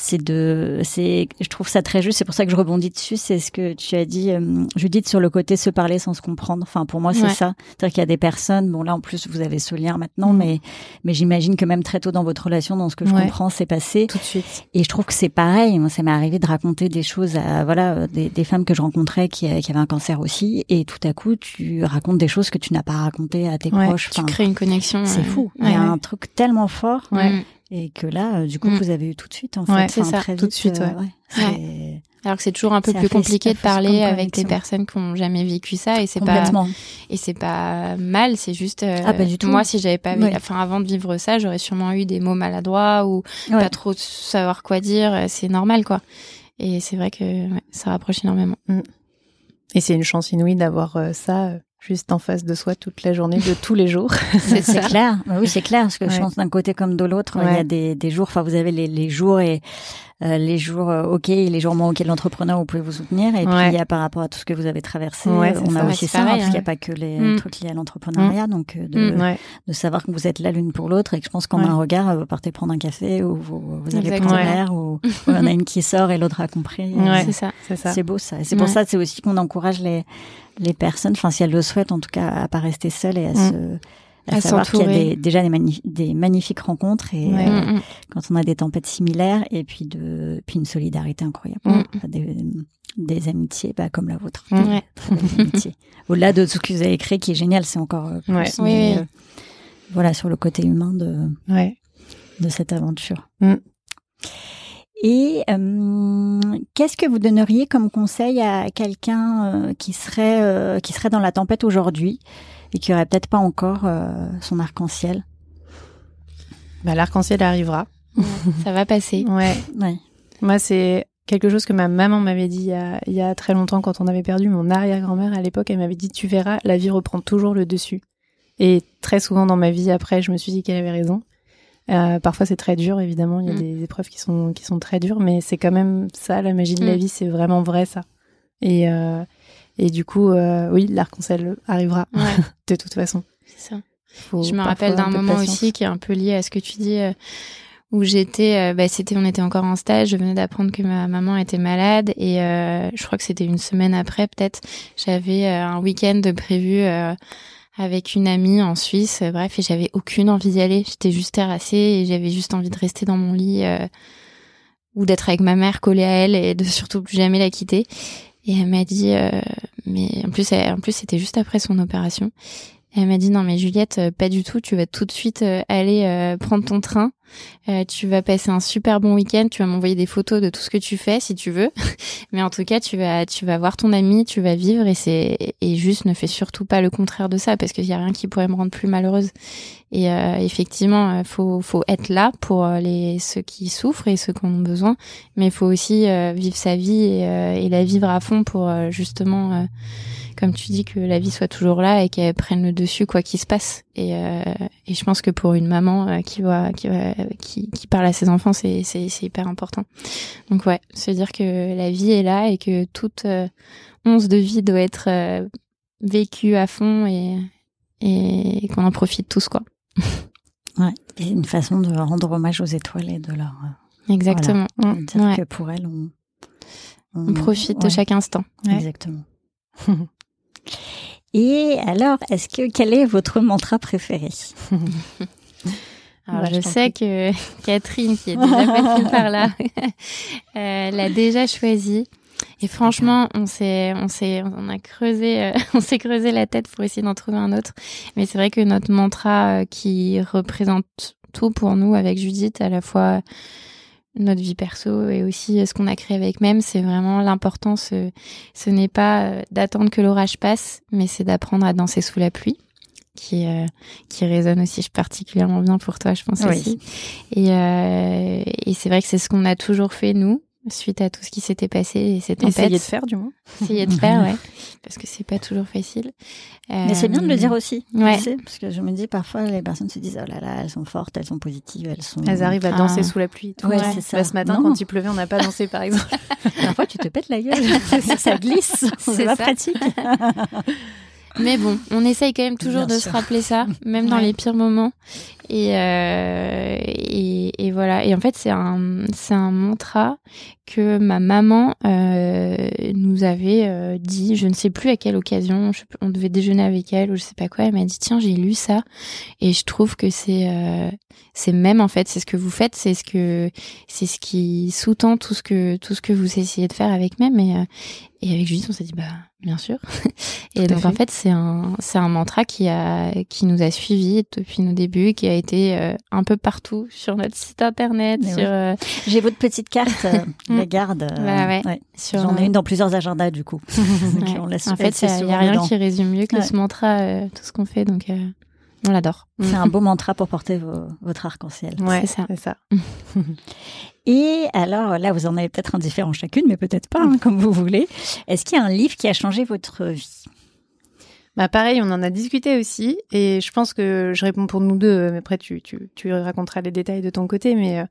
c'est de, c'est, je trouve ça très juste. C'est pour ça que je rebondis dessus. C'est ce que tu as dit, euh, Judith, sur le côté se parler sans se comprendre. Enfin, pour moi, c'est ça. C'est-à-dire qu'il y a des personnes. Bon, là, en plus, vous avez ce lien maintenant, mm. mais, mais j'imagine que même très tôt dans votre relation, dans ce que je comprends, c'est passé. Tout de suite. Et je trouve que c'est pareil. Moi, ça m'est arrivé de raconter des choses à, voilà, des, des femmes que je rencontrais qui, qui avaient un cancer aussi, et tout à coup, tu racontes des choses que tu n'as pas racontées à tes proches. Tu crées une connexion. C'est fou. Il y a un truc tellement fort. Ouais. Et que là, euh, du coup, mm. vous avez eu tout de suite, en fait. c'est ça, tout de suite, euh, ouais. Alors que c'est toujours un peu plus compliqué de parler avec des personnes qui n'ont jamais vécu ça et c'est pas et c'est pas mal, c'est juste euh, ah, du tout. moi si j'avais pas enfin avant de vivre ça, j'aurais sûrement eu des mots maladroits ou pas trop savoir quoi dire, c'est normal quoi. Et c'est vrai que ça rapproche énormément. Mm. Et c'est une chance inouïe d'avoir ça juste en face de soi toute la journée de tous les jours. c'est clair. Bah oui, c'est clair parce que je pense d'un côté comme de l'autre, il y a des, des jours. Enfin, vous avez les, les jours et euh, les jours euh, ok et les jours moins ok de l'entrepreneur, vous pouvez vous soutenir. Et puis il y a par rapport à tout ce que vous avez traversé, on a aussi ça, parce qu'il n'y a pas que les mm. trucs liés à l'entrepreneuriat. Mm. Donc euh, de, mm. de, savoir que vous êtes là l'une pour l'autre et que je pense qu'en un regard, vous partez prendre un café ou vous, vous allez prendre l'air ou il y en a une qui sort et l'autre a compris. c'est ça. C'est beau ça. Et c'est pour ça, c'est aussi qu'on encourage les les personnes, enfin si elles le souhaitent en tout cas, à pas rester seules et à se à, savoir qu'il y a des, déjà des, des, magnifiques rencontres et euh, mm, mm. quand on a des tempêtes similaires et puis de puis une solidarité incroyable, mm. des, des, amitiés bah, comme la vôtre, Au-delà de ce que vous avez créé qui est génial, c'est encore euh, plus. Euh, voilà sur le côté humain de de cette aventure. Et qu'est-ce que vous donneriez comme conseil à quelqu'un qui serait qui serait dans la tempête aujourd'hui et qui aurait peut-être pas encore euh, son arc-en-ciel? Bah, L'arc-en-ciel arrivera. ça va passer. Ouais. ouais. Moi, c'est quelque chose que ma maman m'avait dit il y, a, il y, a, très longtemps quand on avait perdu mon arrière-grand-mère à l'époque. Elle m'avait dit Tu verras, la vie reprend toujours le dessus. Et très souvent dans ma vie après, je me suis dit qu'elle avait raison. Euh, parfois c'est très dur, évidemment. Il y a mm. des épreuves qui sont qui sont très dures, mais c'est quand même ça la magie de la mm. vie. C'est vraiment vrai ça. Et euh, et du coup, euh, oui, l'arc-en-ciel arrivera de toute façon. C'est ça. je me rappelle d'un moment aussi qui est un peu lié à ce que tu dis. Où j'étais, bah, c'était, on était encore en stage. Je venais d'apprendre que ma maman était malade et je crois que c'était une semaine après peut-être. J'avais un week-end prévu avec une amie en Suisse. bref, et j'avais aucune envie d'y aller. J'étais juste terrassée et j'avais juste envie de rester dans mon lit ou d'être avec ma mère collée à elle et de surtout plus jamais la quitter. Et elle m'a dit, euh, mais en plus, en plus, c'était juste après son opération. Elle m'a dit non mais Juliette, euh, pas du tout. Tu vas tout de suite euh, aller prendre ton train. tu vas passer un super bon week-end. Tu vas m'envoyer des photos de tout ce que tu fais si tu veux. mais en tout cas, tu vas, tu vas voir ton ami, tu vas vivre et c'est et juste ne fais surtout pas le contraire de ça parce qu'il y a rien qui pourrait me rendre plus malheureuse. Et euh, effectivement, euh, faut, faut être là pour euh, les ceux qui souffrent et ceux qui en ont besoin, mais il faut aussi vivre sa vie et, la vivre à fond pour justement, comme tu dis, que la vie soit toujours là et qu'elle prenne le dessus quoi qu'il se passe. Et, et je pense que pour une maman qui voit, qui, qui, qui parle à ses enfants, c'est c'est hyper important. Donc ouais, se dire que la vie est là et que toute once de vie doit être vécue à fond et et qu'on en profite tous quoi. ouais, et une façon de rendre hommage aux étoiles et de leur. Euh, Exactement. dire que pour elles, on, on, profite de chaque instant. Exactement. et alors, est-ce que quel est votre mantra préféré? Alors, je, sais que Catherine, qui est déjà passée par là, euh, l'a déjà choisi. Et franchement, on s'est, on s'est, on a creusé, euh, on s'est creusé la tête pour essayer d'en trouver un autre. Mais c'est vrai que notre mantra euh, qui représente tout pour nous avec Judith, à la fois notre vie perso et aussi ce qu'on a créé avec même, c'est vraiment l'important. Ce, ce n'est pas euh, d'attendre que l'orage passe, mais c'est d'apprendre à danser sous la pluie qui qui résonne aussi particulièrement bien pour toi, je pense aussi. Et, et c'est vrai que c'est ce qu'on a toujours fait nous suite à tout ce qui s'était passé et cette tempête. Essayer de faire, du moins. Essayer de faire, ouais. Parce que c'est pas toujours facile. Mais c'est bien de le dire aussi. Ouais. parce que je me dis parfois, les personnes se disent, oh là là, elles sont fortes, elles sont positives, elles sont. Elles arrivent à danser ah. sous la pluie. Ouais, c'est ça. ce matin, quand il pleuvait, on n'a pas dansé, par exemple. Parfois, tu te pètes la gueule. ça glisse. C'est pas pratique. Mais bon, on essaye quand même toujours de se rappeler ça, même dans les pires moments. Et, euh, et, et, voilà. Et en fait, c'est un, c'est un mantra que ma maman euh, nous avait euh, dit. Je ne sais plus à quelle occasion. on devait déjeuner avec elle ou je sais pas quoi. Elle m'a dit tiens, j'ai lu ça et je trouve que c'est, c'est même en fait, c'est ce que vous faites, c'est ce que, c'est ce qui sous-tend tout ce que, tout ce que vous essayez de faire avec même. Et, et avec Judith, on s'est dit bah bien sûr. et donc en fait, c'est un c'est un mantra qui a qui nous a suivis depuis nos débuts, qui a été euh, un peu partout sur notre site internet. Sur euh, j'ai votre petite carte, euh, la garde. Bah ouais. J'en ai une dans plusieurs agendas du coup. on en fait, il y a rien qui résume mieux que ce mantra tout ce qu'on fait, donc on l'adore. C'est un beau mantra pour porter votre arc-en-ciel. Ouais, c'est ça. ça. Et alors là, vous en avez peut-être un différent chacune, mais peut-être pas, hein, comme vous voulez. Est-ce qu'il y a un livre qui a changé votre vie? Bah pareil, on en a discuté aussi, et je pense que je réponds pour nous deux, mais après tu, tu, raconteras les détails de ton côté, mais euh,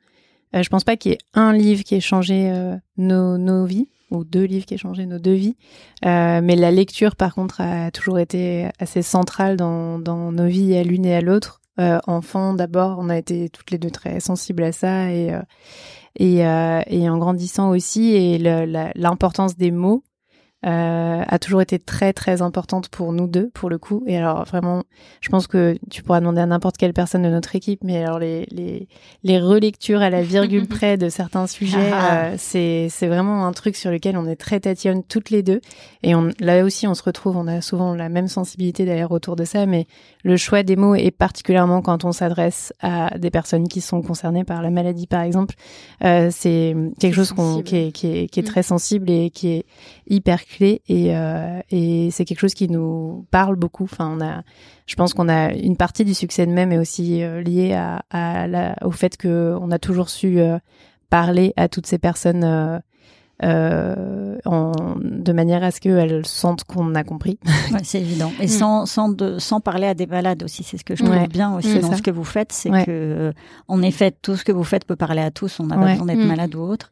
euh, je pense pas qu'il y ait un livre qui ait changé euh, nos, vies, ou deux livres qui aient changé nos deux vies, mais la lecture par contre a toujours été assez centrale dans, nos vies à l'une et à l'autre. enfant d'abord, on a été toutes les deux très sensibles à ça, et euh, et en grandissant aussi et l'importance des mots euh, a toujours été très très importante pour nous deux pour le coup et alors vraiment je pense que tu pourras demander à n'importe quelle personne de notre équipe mais alors les les, les relectures à la virgule près de certains sujets ah. euh, c'est c'est vraiment un truc sur lequel on est très tatillonne toutes les deux et on là aussi on se retrouve on a souvent la même sensibilité d'ailleurs autour de ça mais le choix des mots et particulièrement quand on s'adresse à des personnes qui sont concernées par la maladie par exemple euh, c'est quelque chose qu'on qui est qui est, qui est très sensible et qui est hyper clé et, euh, et c'est quelque chose qui nous parle beaucoup. Enfin, on a, je pense qu'on a une partie du succès de même est aussi euh, liée à, à la, au fait que on a toujours su euh, parler à toutes ces personnes euh, en, de manière à ce qu'elles sentent qu'on a compris. Ouais, c'est évident. Et mm. sans, sans, de, sans parler à des malades aussi. C'est ce que je trouve bien aussi mm, dans ce que vous faites. C'est que, euh, en effet, tout ce que vous faites peut parler à tous. On n'a pas besoin d'être mm. malade ou autre.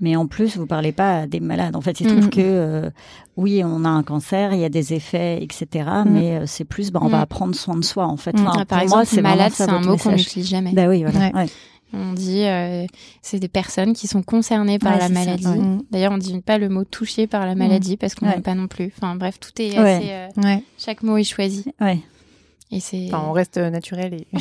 Mais en plus, vous parlez pas à des malades. En fait, il se trouve que, euh, oui, on a un cancer, il y a des effets, etc. Mais euh, c'est plus, bah, on va prendre soin de soi, en fait. Enfin, Par exemple, moi, c'est malade, c'est un mot qu'on n'utilise jamais. Bah oui, voilà. On dit euh, c'est des personnes qui sont concernées par la maladie. D'ailleurs, on dit pas le mot touché par la mm. maladie parce qu'on n'aime pas non plus. Enfin bref, tout est assez. Euh, chaque mot est choisi. Ouais. Et c'est. Enfin, on reste naturel et.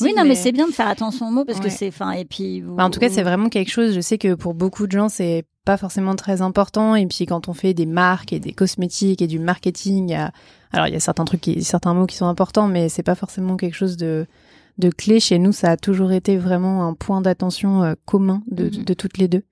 Oui, non, mais, c'est bien de faire attention aux mots parce que c'est. Enfin, et puis. en tout cas, c'est vraiment quelque chose. Je sais que pour beaucoup de gens, c'est pas forcément très important. Et puis quand on fait des marques et des cosmétiques et du marketing, alors il y a certains trucs, qui... certains mots qui sont importants, mais c'est pas forcément quelque chose de de clé chez nous, ça a toujours été vraiment un point d'attention euh, commun de, mhm. de, toutes les deux,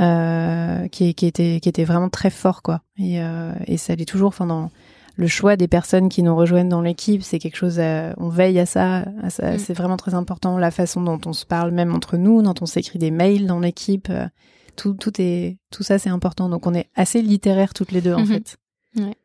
euh, qui, qui était qui était vraiment très fort quoi. Et, euh, et ça allait toujours, enfin dans le choix des personnes qui nous rejoignent dans l'équipe, c'est quelque chose, on veille à ça, ça mhm. c'est vraiment très important. La façon dont on se parle même entre nous, dont on s'écrit des mails dans l'équipe, euh, tout tout est tout ça c'est important. Donc on est assez littéraires toutes les deux en mhm. fait. Ouais.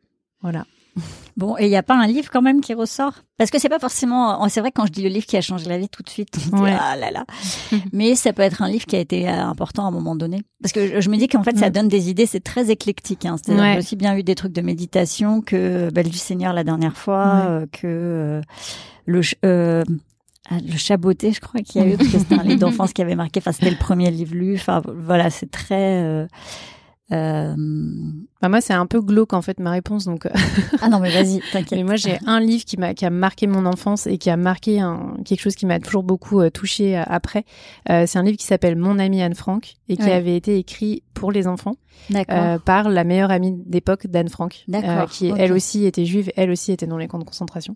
Voilà. Bon, et il n'y a pas un livre quand même qui ressort? Parce que c'est pas forcément. C'est vrai quand je dis le livre qui a changé la vie tout de suite, ah là là. Mais ça peut être un livre qui a été euh, important à un moment donné. Parce que je me dis qu'en fait, ça donne des idées. C'est très éclèque. Hein. J'ai aussi bien eu des trucs de méditation que Belle du Seigneur la dernière fois, euh, que euh, le euh, ah, le chaboté, je crois qu'il y a eu parce que c'était un livre d'enfance qui avait marqué. Enfin, c'était le premier livre lu. Enfin, voilà, c'est très. Euh... Bah moi, c'est un peu glauque en fait ma réponse, donc. Euh, ah non, mais vas-y, t'inquiète. Mais moi, j'ai un livre qui m'a qui a marqué mon enfance et qui a marqué un, quelque chose qui m'a toujours beaucoup euh, touché euh, après. c'est un livre qui s'appelle Mon ami Anne Frank et qui avait été écrit pour les enfants par la meilleure amie d'époque d'Anne Frank, qui elle aussi était juive, elle aussi était dans les camps de concentration.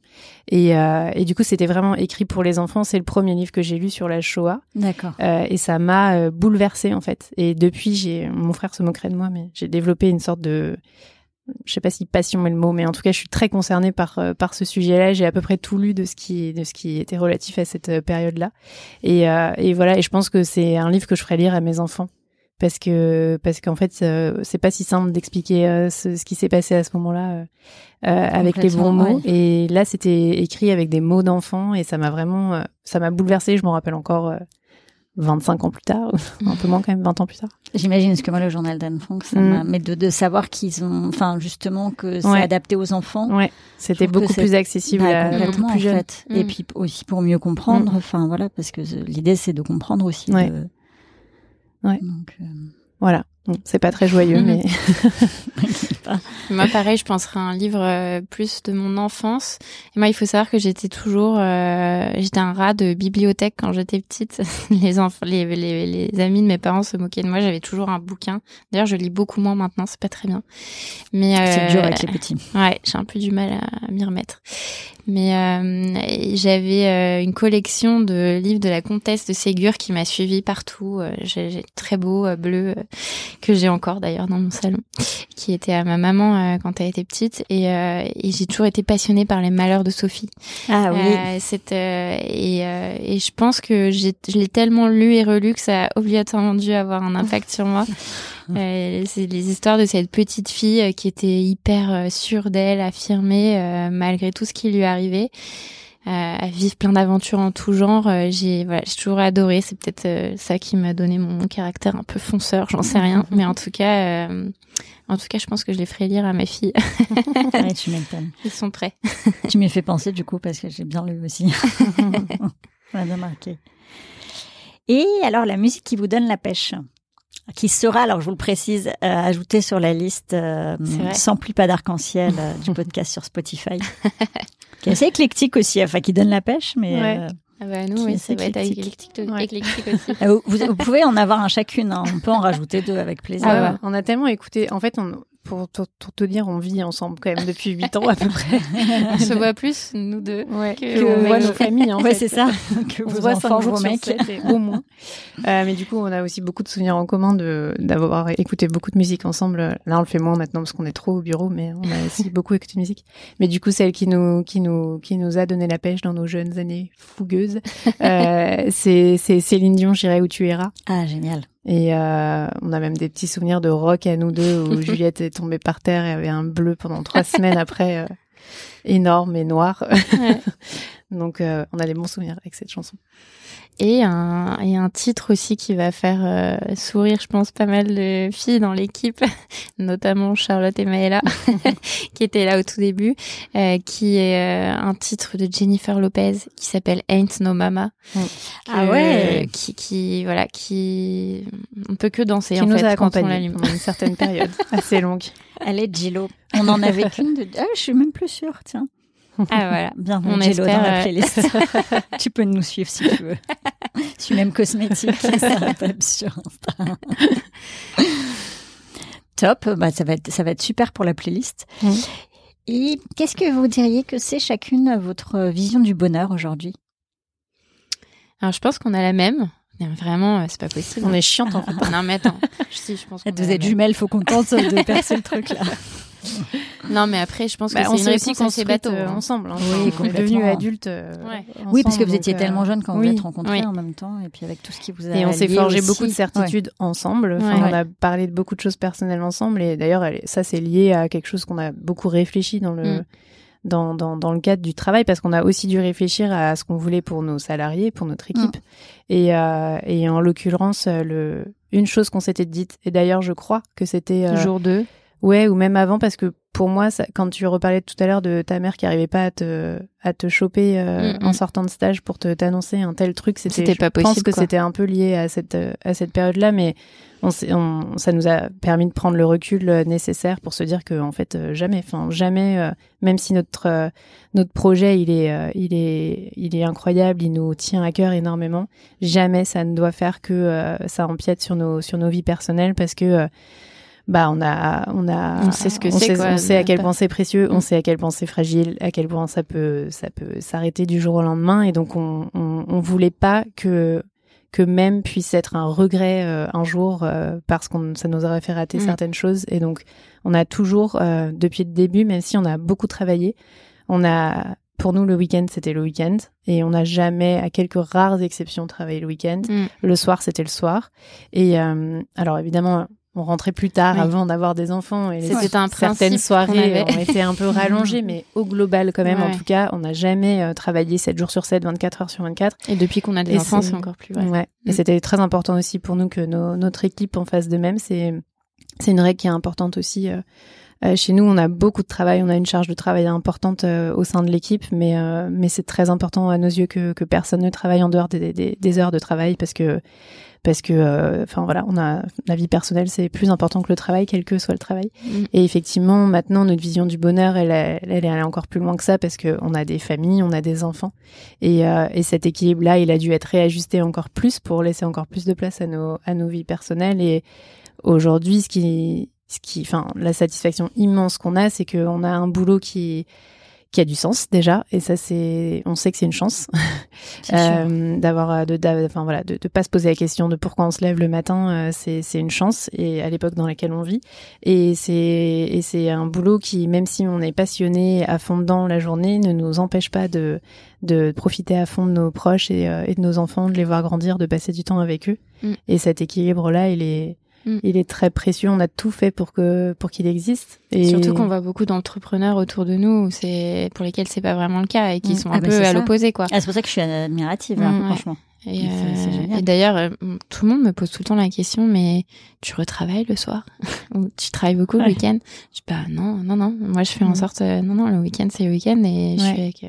Et, et du coup, c'était vraiment écrit pour les enfants. C'est le premier livre que j'ai lu sur la Shoah. D'accord. et ça m'a bouleversée en fait. Et depuis, j'ai mon frère se moquerait de moi, mais j'ai développé une sorte de je sais pas si passion est le mot, mais en tout cas, je suis très concernée par euh, par ce sujet-là. J'ai à peu près tout lu de ce qui de ce qui était relatif à cette euh, période-là. Et, euh, et voilà. Et je pense que c'est un livre que je ferai lire à mes enfants parce que parce qu'en fait, c'est pas si simple d'expliquer ce, ce, qui s'est passé à ce moment-là avec les bons mots. Et là, c'était écrit avec des mots d'enfant et ça m'a vraiment ça m'a bouleversée. Je m'en rappelle encore 25 ans plus tard, un peu moins quand même, 20 ans plus tard. J'imagine, parce que moi, le journal d'Anne Frank, ça Mm. m'a- mais de, de savoir qu'ils ont, enfin, justement, que c'est Ouais. adapté aux enfants. Ouais, c'était beaucoup plus accessible Bah, complètement, plus en fait. Et Mm. puis aussi pour mieux comprendre, enfin, voilà, parce que l'idée, c'est de comprendre aussi. Ouais. de- Ouais. Donc, euh, Voilà. Bon, c'est pas très joyeux, Mhm. mais. Moi, pareil, je penserais à un livre euh, plus de mon enfance. Et moi, il faut savoir que j'étais toujours, euh, j'étais un rat de bibliothèque quand j'étais petite. les enfants, les, les, les amis de mes parents se moquaient de moi. J'avais toujours un bouquin. D'ailleurs, je lis beaucoup moins maintenant. C'est pas très bien. Mais C'est euh, dur avec les petits. Ouais, j'ai un peu du mal à m'y remettre. Mais euh, j'avais euh, une collection de livres de la comtesse de Ségur qui m'a suivi partout. Euh, J'ai j'ai très beau euh, bleu euh, que j'ai encore d'ailleurs dans mon salon, qui était à ma maman euh, quand elle était petite. Et, euh, et j'ai toujours été passionnée par les malheurs de Sophie. Ah oui. Euh, euh, et, euh, et je pense que j'ai, je l'ai tellement lu et relu que ça a obligatoirement dû avoir un impact sur moi. Euh, c'est les histoires de cette petite fille euh, qui était hyper euh, sûre d'elle, affirmée euh, malgré tout ce qui lui arrivait. Euh, à vivre plein d'aventures en tout genre, euh, j'ai voilà, j'ai toujours adoré. C'est peut-être euh, ça qui m'a donné mon caractère un peu fonceur, j'en sais rien. Mais en tout cas, euh, en tout cas, je pense que je les ferai lire à ma fille. Ouais, tu m'étonnes. Ils sont prêts. tu m'y fais penser du coup parce que j'ai bien lu aussi. Ça m'a bien marqué. Et alors la musique qui vous donne la pêche, qui sera, alors je vous le précise, euh, ajoutée sur la liste euh, sans pluie pas d'arc-en-ciel euh, du podcast sur Spotify, qui est assez éclectique aussi, enfin qui donne la pêche, mais Ouais. euh, Ah bah nous, oui, ça va être éclectique. Ouais. éclectique aussi. euh, vous, vous pouvez en avoir un chacune, hein. on peut en rajouter deux avec plaisir. Ah ouais, on a tellement écouté. En fait, on, pour, pour, pour te dire, on vit ensemble quand même depuis 8 ans à peu près. On se voit plus, nous deux. Ouais, Que- que, on voit nos familles en ouais, c'est ça. Que On se voit enfants, cinq vos jours sur au moins. Euh, mais du coup, on a aussi beaucoup de souvenirs en commun de d'avoir écouté beaucoup de musique ensemble. Là, on le fait moins maintenant parce qu'on est trop au bureau, mais on a aussi beaucoup écouté de musique. Mais du coup, celle qui nous qui nous qui nous a donné la pêche dans nos jeunes années fougueuses, euh, c'est c'est Céline Dion, J'irai où tu iras. Ah génial. Et euh, on a même des petits souvenirs de rock à nous deux où Juliette est tombée par terre et avait un bleu pendant trois semaines après, euh, énorme et noir. Ouais. Donc euh, on a des bons souvenirs avec cette chanson. Et un, et un titre aussi qui va faire euh, sourire, je pense, pas mal de filles dans l'équipe, notamment Charlotte et Maëla, qui étaient là au tout début, euh, qui est euh, un titre de Jennifer Lopez qui s'appelle Ain't No Mama. Mm. Ah ouais. Qui, qui, voilà, qui, on peut que danser qui en nous fait a quand on l'allume. pendant une certaine période assez longue. Elle est Gillo. On en avait qu'une de. Ah, je suis même plus sûre, tiens. Ah voilà. Bien, On espère, dans la euh, playlist. tu peux nous suivre si tu veux. Je suis même cosmétique, ça rappelle sur Insta. Top, bah ça va être ça va être super pour la playlist. Et qu'est-ce que vous diriez que c'est chacune votre vision du bonheur aujourd'hui? Alors je pense qu'on a la même. Mais vraiment, euh, c'est pas possible. On est chiante en fait. Non mais attends. Si, je pense qu'on Vous êtes jumelles, faut qu'on tente de percer le truc là. Non mais après, je pense que Bah, c'est on une s'est aussi réponse assez construite bateau. euh, hein. ensemble. Hein. Oui, on est devenus adultes. euh, Ouais. oui, parce que ensemble, vous étiez euh, tellement jeune quand vous oui. vous êtes rencontrés Oui. en même temps, et puis avec tout ce qui vous a Et on s'est forgé aussi. beaucoup de Ouais. certitudes ensemble. Enfin, Ouais. On a parlé de beaucoup de choses personnelles ensemble. Et d'ailleurs, ça, c'est lié à quelque chose qu'on a beaucoup réfléchi dans le, Mm. Dans, dans, dans le cadre du travail, parce qu'on a aussi dû réfléchir à ce qu'on voulait pour nos salariés, pour notre équipe. Mm. Et, euh, et en l'occurrence, le, une chose qu'on s'était dite, et d'ailleurs, je crois que c'était... euh, Jour 2. Ouais, ou même avant, parce que pour moi, ça, quand tu reparlais tout à l'heure de ta mère qui arrivait pas à te, à te choper euh, Mm, mm. en sortant de stage pour te t'annoncer un tel truc, c'était, C'était je pas pense possible, que c'était un peu lié à cette, à cette période-là, mais on, on, ça nous a permis de prendre le recul euh, nécessaire pour se dire que, en fait, euh, jamais, enfin, jamais, euh, même si notre, euh, notre projet, il est, il est, il est incroyable, il nous tient à cœur énormément, jamais ça ne doit faire que euh, ça empiète sur nos, sur nos vies personnelles parce que, euh, bah on a on a On sait ce que on c'est, sait, quoi, on sait à quel point c'est précieux on Mm. sait à quel point c'est fragile à quel point ça peut ça peut s'arrêter du jour au lendemain et donc on on, on voulait pas que que même puisse être un regret euh, un jour euh, parce qu'on ça nous aurait fait rater Mm. certaines choses et donc on a toujours euh, depuis le début même si on a beaucoup travaillé on a pour nous le week-end c'était le week-end et on n'a jamais à quelques rares exceptions travaillé le week-end Mm. le soir c'était le soir et euh, alors évidemment on rentrait plus tard Oui. avant d'avoir des enfants et C'était un certaines soirées avait. ont été un peu rallongées, mais au global quand même, en Ouais. tout cas, on n'a jamais euh, travaillé 7 jours sur 7, 24 heures sur 24. Et depuis qu'on a des Et enfants, c'est- encore plus vrai. Ouais. Et Mm. c'était très important aussi pour nous que nos- notre équipe en fasse de même. C'est c'est une règle qui est importante aussi. euh, euh, chez nous, on a beaucoup de travail, on a une charge de travail importante euh, au sein de l'équipe, mais euh, mais c'est très important à nos yeux que que personne ne travaille en dehors des, des, des heures de travail parce que parce que euh, enfin voilà, on a la vie personnelle, c'est plus important que le travail, quel que soit le travail. Mm. Et effectivement, maintenant, notre vision du bonheur, elle, elle, elle est allée encore plus loin que ça parce que on a des familles, on a des enfants. Et, euh, et cet équilibre-là, il a dû être réajusté encore plus pour laisser encore plus de place à nos, à nos vies personnelles. Et aujourd'hui, ce qui, ce qui, enfin, la satisfaction immense qu'on a, c'est qu'on a un boulot qui, qui a du sens déjà. Et ça, c'est, on sait que c'est une chance euh, d'avoir, euh, de, enfin voilà, de, de pas se poser la question de pourquoi on se lève le matin. euh, c'est, c'est une chance. Et à l'époque dans laquelle on vit. Et c'est, et c'est un boulot qui, même si on est passionné à fond dedans la journée, ne nous empêche pas de, de profiter à fond de nos proches et, euh, et de nos enfants, de les voir grandir, de passer du temps avec eux. Mm. Et cet équilibre-là, il est, Mm. il est très précieux. On a tout fait pour que, pour qu'il existe. Et Surtout qu'on voit beaucoup d'entrepreneurs autour de nous, c'est pour lesquels c'est pas vraiment le cas et qui Mm. sont Ah un bah peu à l'opposé, quoi. Ah, c'est pour ça que je suis admirative, Mm, hein, ouais. franchement. Et, euh, et d'ailleurs, euh, tout le monde me pose tout le temps la question, mais tu retravailles le soir? Ou tu travailles beaucoup le week-end? Je dis bah non, non, non. Moi, je fais en sorte, euh, non, non, le week-end c'est le week-end et je suis avec.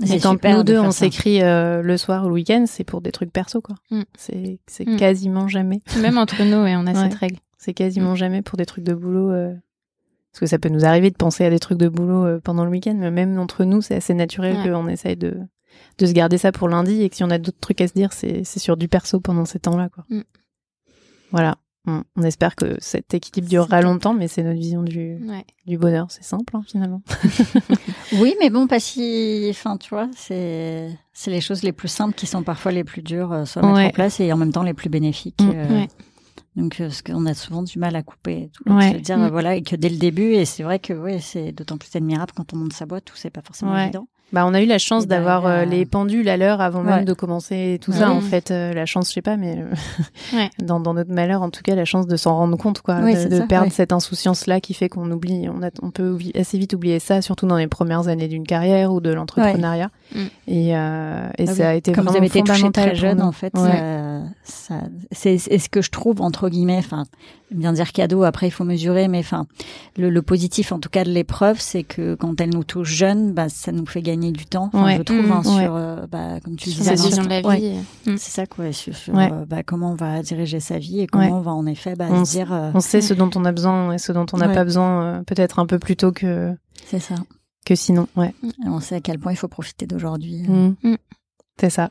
Mais quand nous de deux, on s'écrit euh, le soir ou le week-end, c'est pour des trucs perso, quoi. Mm. C'est, c'est Mm. quasiment jamais. Même entre nous, et on a Ouais. cette règle. C'est quasiment jamais pour des trucs de boulot. euh, Parce que ça peut nous arriver de penser à des trucs de boulot euh, pendant le week-end, mais même entre nous, c'est assez naturel Ouais. qu'on essaye de, de se garder ça pour lundi et que si on a d'autres trucs à se dire, c'est, c'est sur du perso pendant ces temps-là, quoi. Mm. Voilà. On, on espère que cet équilibre durera longtemps, mais c'est notre vision du, Ouais. du bonheur. C'est simple, hein, finalement. Oui, mais bon, pas si. Enfin, tu vois, c'est les choses les plus simples qui sont parfois les plus dures euh, soit à mettre Ouais. en place et en même temps les plus bénéfiques. Mm. euh, Ouais. Donc, euh, parce qu'on a souvent du mal à couper et tout. Se dire, Mm. euh, voilà, et que dès le début, et c'est vrai que oui, c'est d'autant plus admirable quand on monte sa boîte, tout c'est pas forcément évident. Bah, on a eu la chance Et d'avoir derrière, euh, les pendules à l'heure avant Ouais. même de commencer tout Ouais. ça. En fait, euh, la chance, je sais pas, mais euh, Ouais. dans, dans notre malheur, en tout cas, la chance de s'en rendre compte, quoi, de, c'est de ça, perdre cette insouciance-là qui fait qu'on oublie, on, a, on peut oubli- assez vite oublier ça, surtout dans les premières années d'une carrière ou de l'entrepreneuriat. Mm. Et, euh, et Ah ça oui. a été Comme vous vraiment avez été très jeune, en fait, Ouais. ça, ça, c'est c'est ce que je trouve entre guillemets. Enfin, bien dire cadeau. Après, il faut mesurer, mais enfin, le, le positif, en tout cas, de l'épreuve, c'est que quand elle nous touche jeune, bah, ça nous fait gagner du temps. Enfin, Ouais. je trouve, Mmh, hein, ouais. sur, euh, bah, comme tu Sur disais, vision de la Ouais. vie. Mm. C'est ça, quoi. Sur, sur, Ouais. euh, bah, comment on va diriger sa vie et comment Ouais. on va en effet bah, On se dire. euh, On sait ce dont on a besoin et ce dont on n'a Ouais. pas besoin, euh, peut-être un peu plus tôt que, c'est ça. Que sinon. Ouais. Et on sait à quel point il faut profiter d'aujourd'hui. euh. Mm. Mm. C'est ça.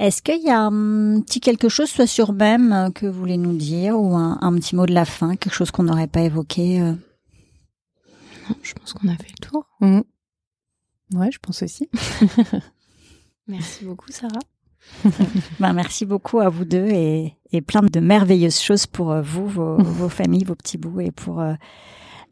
Est-ce qu'il y a un petit quelque chose, soit sur même, euh, que vous voulez nous dire, ou un, un petit mot de la fin, quelque chose qu'on n'aurait pas évoqué euh? Non, Je pense qu'on a fait le tour. Mm. Ouais, je pense aussi. Merci beaucoup, Sarah. Ben, merci beaucoup à vous deux et, et plein de merveilleuses choses pour euh, vous, vos, vos familles, vos petits bouts et pour euh,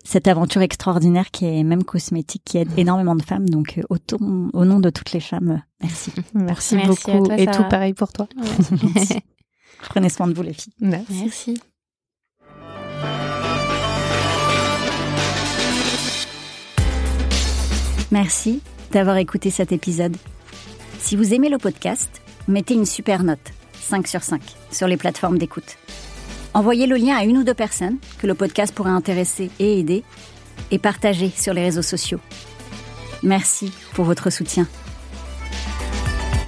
cette aventure extraordinaire qui est même cosmétique, qui aide énormément de femmes. Donc, euh, au, ton- au nom de toutes les femmes, euh, merci. Merci, beaucoup. toi, et tout pareil pour toi. Prenez soin de vous, les filles. Merci. Merci. Merci d'avoir écouté cet épisode. Si vous aimez le podcast, mettez une super note, 5 sur 5, sur les plateformes d'écoute. Envoyez le lien à une ou deux personnes que le podcast pourrait intéresser et aider, et partagez sur les réseaux sociaux. Merci pour votre soutien.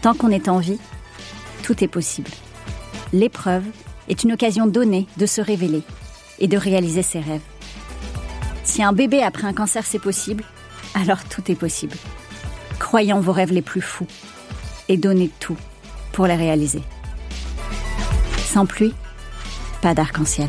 Tant qu'on est en vie, tout est possible. L'épreuve est une occasion donnée de se révéler et de réaliser ses rêves. Si un bébé après un cancer c'est possible, alors tout est possible. Croyez en vos rêves les plus fous et donnez tout pour les réaliser. Sans pluie, pas d'arc-en-ciel.